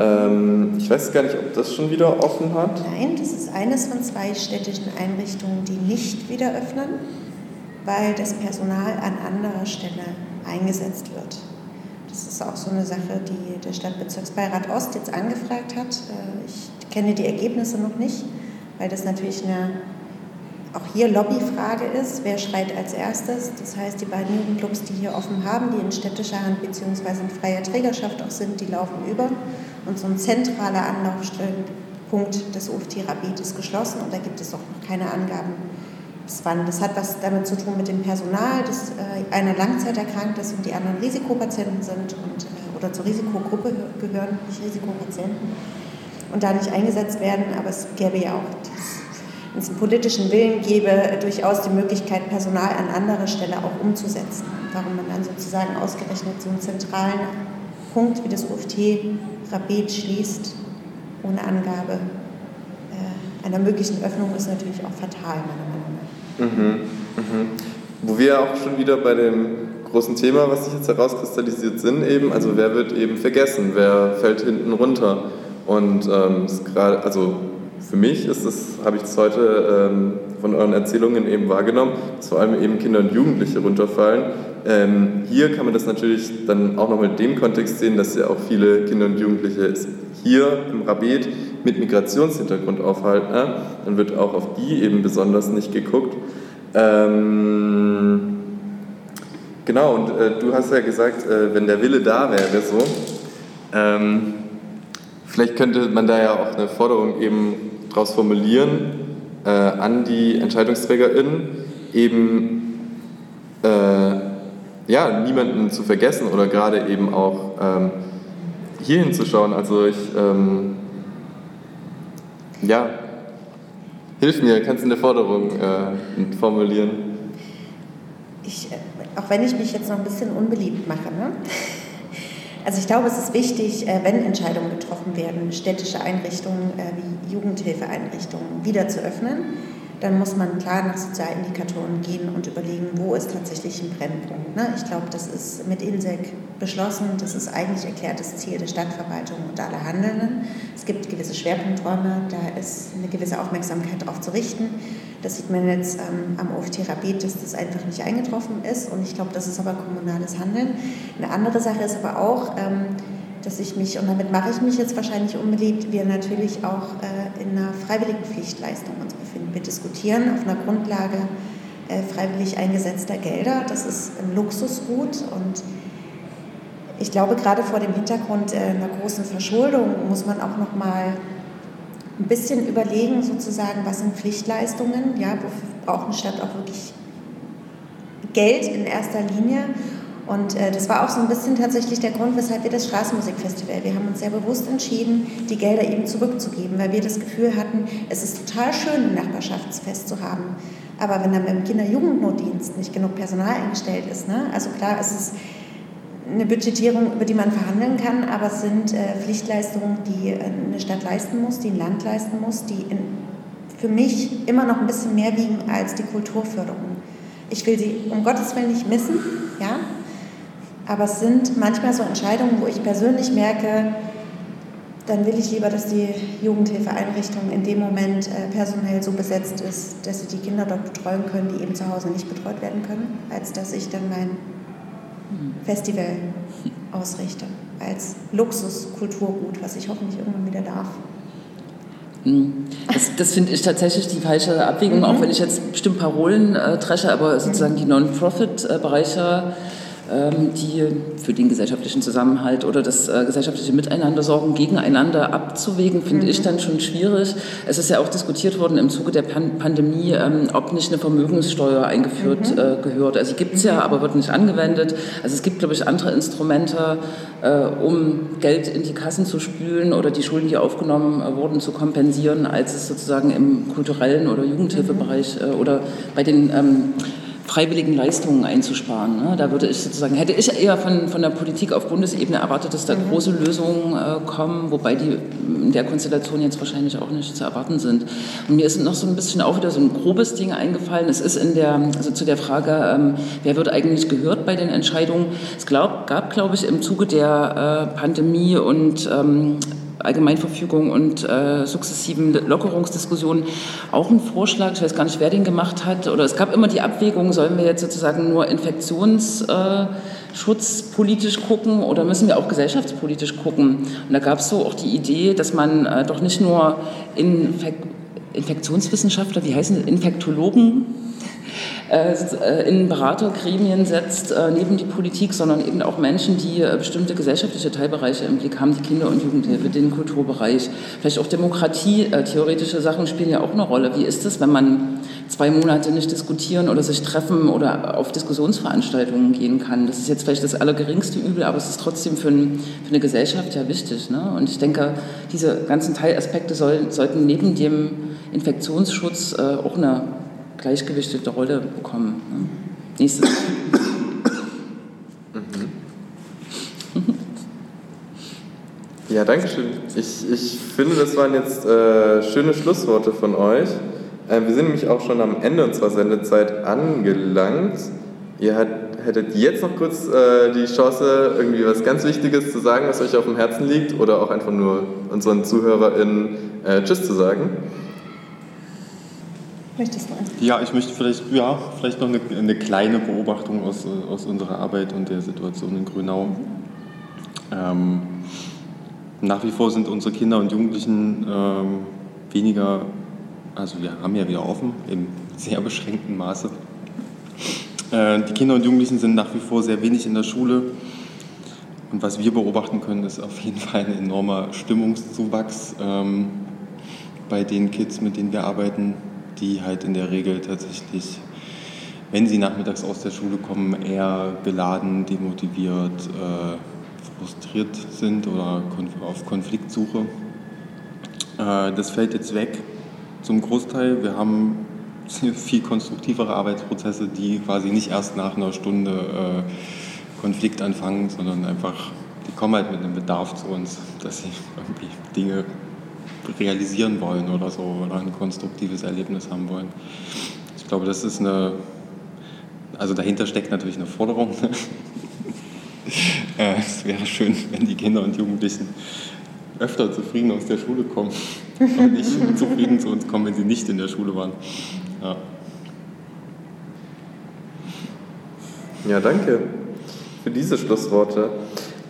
Ähm, ich weiß gar nicht, ob das schon wieder offen hat. Nein, das ist eines von zwei städtischen Einrichtungen, die nicht wieder öffnen, weil das Personal an anderer Stelle eingesetzt wird. Das ist auch so eine Sache, die der Stadtbezirksbeirat Ost jetzt angefragt hat. Äh, ich kenne die Ergebnisse noch nicht, weil das natürlich eine auch hier Lobbyfrage ist, wer schreit als erstes. Das heißt, die beiden Jugendclubs, die hier offen haben, die in städtischer Hand bzw. in freier Trägerschaft auch sind, die laufen über. Und so ein zentraler Anlaufpunkt des UF-Therapie ist geschlossen und da gibt es auch noch keine Angaben, wann. Das hat was damit zu tun mit dem Personal, dass äh, einer langzeiterkrankt ist und die anderen Risikopatienten sind und, äh, oder zur Risikogruppe gehören, nicht Risikopatienten und da nicht eingesetzt werden. Aber es gäbe ja auch wenn es einen politischen Willen gäbe, durchaus die Möglichkeit, Personal an anderer Stelle auch umzusetzen. Warum man dann sozusagen ausgerechnet so einen zentralen Punkt wie das UFT Rabet schließt, ohne Angabe äh, einer möglichen Öffnung, ist natürlich auch fatal, meiner Meinung nach. Mhm, mhm. Wo wir auch schon wieder bei dem großen Thema, was sich jetzt herauskristallisiert sind, eben, also wer wird eben vergessen, wer fällt hinten runter. Und ähm, gerade, also für mich ist es, habe ich es heute ähm, von euren Erzählungen eben wahrgenommen, dass vor allem eben Kinder und Jugendliche runterfallen. Ähm, hier kann man das natürlich dann auch noch in dem Kontext sehen, dass ja auch viele Kinder und Jugendliche hier im Rabet mit Migrationshintergrund aufhalten. Ne? Dann wird auch auf die eben besonders nicht geguckt. Ähm, genau, und äh, du hast ja gesagt, äh, wenn der Wille da wäre, so. Ähm, vielleicht könnte man da ja auch eine Forderung eben daraus formulieren äh, an die EntscheidungsträgerInnen, eben äh, ja, niemanden zu vergessen oder gerade eben auch ähm, hier hinzuschauen. Also ich, ähm, ja, Hilf mir, kannst du eine Forderung äh, formulieren? Ich, äh, auch wenn ich mich jetzt noch ein bisschen unbeliebt mache, ne? Also ich glaube, es ist wichtig, äh, wenn Entscheidungen getroffen werden, städtische Einrichtungen äh, wie Jugendhilfeeinrichtungen wieder zu öffnen dann muss man klar nach Sozialindikatoren gehen und überlegen, wo ist tatsächlich ein Brennpunkt. Ne? Ich glaube, das ist mit INSEC beschlossen, das ist eigentlich erklärtes Ziel der Stadtverwaltung und aller Handelnden. Es gibt gewisse Schwerpunkträume, da ist eine gewisse Aufmerksamkeit darauf zu richten. Das sieht man jetzt ähm, am OFT Rabet, dass das einfach nicht eingetroffen ist und ich glaube, das ist aber kommunales Handeln. Eine andere Sache ist aber auch, ähm, dass ich mich, und damit mache ich mich jetzt wahrscheinlich unbeliebt, wir natürlich auch äh, in einer freiwilligen Pflichtleistung uns. Wir diskutieren auf einer Grundlage äh, freiwillig eingesetzter Gelder. Das ist ein Luxusgut und ich glaube, gerade vor dem Hintergrund äh, einer großen Verschuldung muss man auch noch mal ein bisschen überlegen, sozusagen, was sind Pflichtleistungen, ja, wofür braucht eine Stadt auch wirklich Geld in erster Linie und äh, das war auch so ein bisschen tatsächlich der Grund, weshalb wir das Straßenmusikfestival, wir haben uns sehr bewusst entschieden, die Gelder eben zurückzugeben, weil wir das Gefühl hatten, es ist total schön, ein Nachbarschaftsfest zu haben. Aber wenn dann beim Kinder-Jugendnotdienst nicht genug Personal eingestellt ist, ne? also klar, es ist eine Budgetierung, über die man verhandeln kann, aber es sind äh, Pflichtleistungen, die äh, eine Stadt leisten muss, die ein Land leisten muss, die in, für mich immer noch ein bisschen mehr wiegen als die Kulturförderung. Ich will sie um Gottes Willen nicht missen, ja, aber es sind manchmal so Entscheidungen, wo ich persönlich merke, dann will ich lieber, dass die Jugendhilfeeinrichtung in dem Moment äh, personell so besetzt ist, dass sie die Kinder dort betreuen können, die eben zu Hause nicht betreut werden können, als dass ich dann mein Festival ausrichte. Als Luxuskulturgut, was ich hoffentlich irgendwann wieder darf. Hm. Das, das finde ich tatsächlich die falsche Abwägung, mhm. auch wenn ich jetzt bestimmt Parolen äh, dresche, aber sozusagen die Non-Profit-Bereiche ähm, die für den gesellschaftlichen Zusammenhalt oder das äh, gesellschaftliche Miteinander sorgen, gegeneinander abzuwägen, finde mhm. ich dann schon schwierig. Es ist ja auch diskutiert worden im Zuge der Pan Pandemie, ähm, ob nicht eine Vermögenssteuer eingeführt mhm. äh, gehört. Also gibt es ja, aber wird nicht angewendet. Also es gibt, glaube ich, andere Instrumente, äh, um Geld in die Kassen zu spülen oder die Schulden, die aufgenommen wurden, zu kompensieren, als es sozusagen im kulturellen oder Jugendhilfebereich mhm. oder bei den ähm, freiwilligen Leistungen einzusparen. Ne? Da würde ich sozusagen, hätte ich eher von, von der Politik auf Bundesebene erwartet, dass da mhm. große Lösungen äh, kommen, wobei die in der Konstellation jetzt wahrscheinlich auch nicht zu erwarten sind. Und mir ist noch so ein bisschen auch wieder so ein grobes Ding eingefallen. Es ist in der, also zu der Frage, ähm, wer wird eigentlich gehört bei den Entscheidungen. Es glaub, gab, glaube ich, im Zuge der äh, Pandemie und ähm, Allgemeinverfügung und äh, sukzessiven Lockerungsdiskussionen auch ein Vorschlag, ich weiß gar nicht, wer den gemacht hat, oder es gab immer die Abwägung, sollen wir jetzt sozusagen nur Infektionsschutz äh, gucken oder müssen wir auch gesellschaftspolitisch gucken? Und da gab es so auch die Idee, dass man äh, doch nicht nur Infek Infektionswissenschaftler, wie heißen Infektologen, äh, äh, in Beratergremien setzt, äh, neben die Politik, sondern eben auch Menschen, die bestimmte gesellschaftliche Teilbereiche im Blick haben, die Kinder- und Jugendhilfe, den Kulturbereich, vielleicht auch Demokratie, theoretische Sachen spielen ja auch eine Rolle. Wie ist es, wenn man zwei Monate nicht diskutieren oder sich treffen oder auf Diskussionsveranstaltungen gehen kann? Das ist jetzt vielleicht das allergeringste Übel, aber es ist trotzdem für, ein, für eine Gesellschaft ja wichtig. Ne? Und ich denke, diese ganzen Teilaspekte soll, sollten neben dem Infektionsschutz auch eine gleichgewichtete Rolle bekommen. Ne? Nächstes. Ja, danke schön. Ich, ich finde, das waren jetzt äh, schöne Schlussworte von euch. Äh, wir sind nämlich auch schon am Ende unserer Sendezeit angelangt. Ihr hat, hättet jetzt noch kurz äh, die Chance, irgendwie was ganz Wichtiges zu sagen, was euch auf dem Herzen liegt, oder auch einfach nur unseren ZuhörerInnen äh, Tschüss zu sagen. Möchtest du? Ja, ich möchte vielleicht, ja, vielleicht noch eine, eine kleine Beobachtung aus, aus unserer Arbeit und der Situation in Grünau. Ähm, nach wie vor sind unsere Kinder und Jugendlichen ähm, weniger, also wir haben ja wieder offen, im sehr beschränkten Maße. Äh, die Kinder und Jugendlichen sind nach wie vor sehr wenig in der Schule. Und was wir beobachten können, ist auf jeden Fall ein enormer Stimmungszuwachs ähm, bei den Kids, mit denen wir arbeiten die halt in der Regel tatsächlich, wenn sie nachmittags aus der Schule kommen, eher geladen, demotiviert, äh, frustriert sind oder auf Konfliktsuche. Äh, das fällt jetzt weg. zum Großteil. Wir haben [LAUGHS] viel konstruktivere Arbeitsprozesse, die quasi nicht erst nach einer Stunde äh, Konflikt anfangen, sondern einfach, die kommen halt mit einem Bedarf zu uns, dass sie irgendwie Dinge realisieren wollen oder so oder ein konstruktives Erlebnis haben wollen. Ich glaube, das ist eine, also dahinter steckt natürlich eine Forderung. [LAUGHS] Äh, es wäre schön, wenn die Kinder und Jugendlichen öfter zufrieden aus der Schule kommen [LAUGHS] und nicht zufrieden zu uns kommen, wenn sie nicht in der Schule waren. Ja. Ja, danke für diese Schlussworte.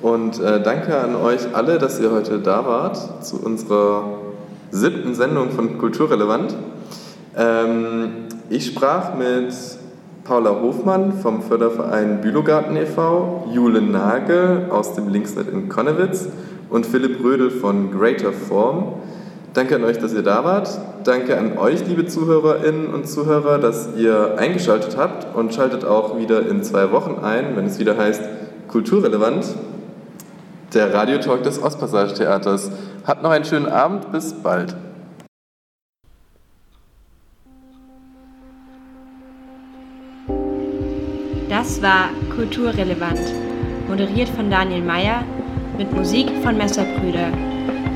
Und äh, danke an euch alle, dass ihr heute da wart zu unserer siebten Sendung von Kulturrelevant. Ähm, ich sprach mit Paula Hofmann vom Förderverein Bülowgarten e.V., Jule Nagel aus dem Linksnet in Konnewitz und Philipp Rödel von Greater Form. Danke an euch, dass ihr da wart. Danke an euch, liebe Zuhörerinnen und Zuhörer, dass ihr eingeschaltet habt und schaltet auch wieder in zwei Wochen ein, wenn es wieder heißt Kulturrelevant, der Radiotalk des Ostpassage-Theaters. Habt noch einen schönen Abend, bis bald. Das war Kulturrelevant, moderiert von Daniel Mayer mit Musik von Messerbrüder.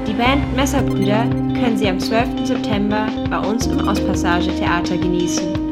Die Band Messerbrüder können Sie am 12. September bei uns im Ostpassage Theater genießen.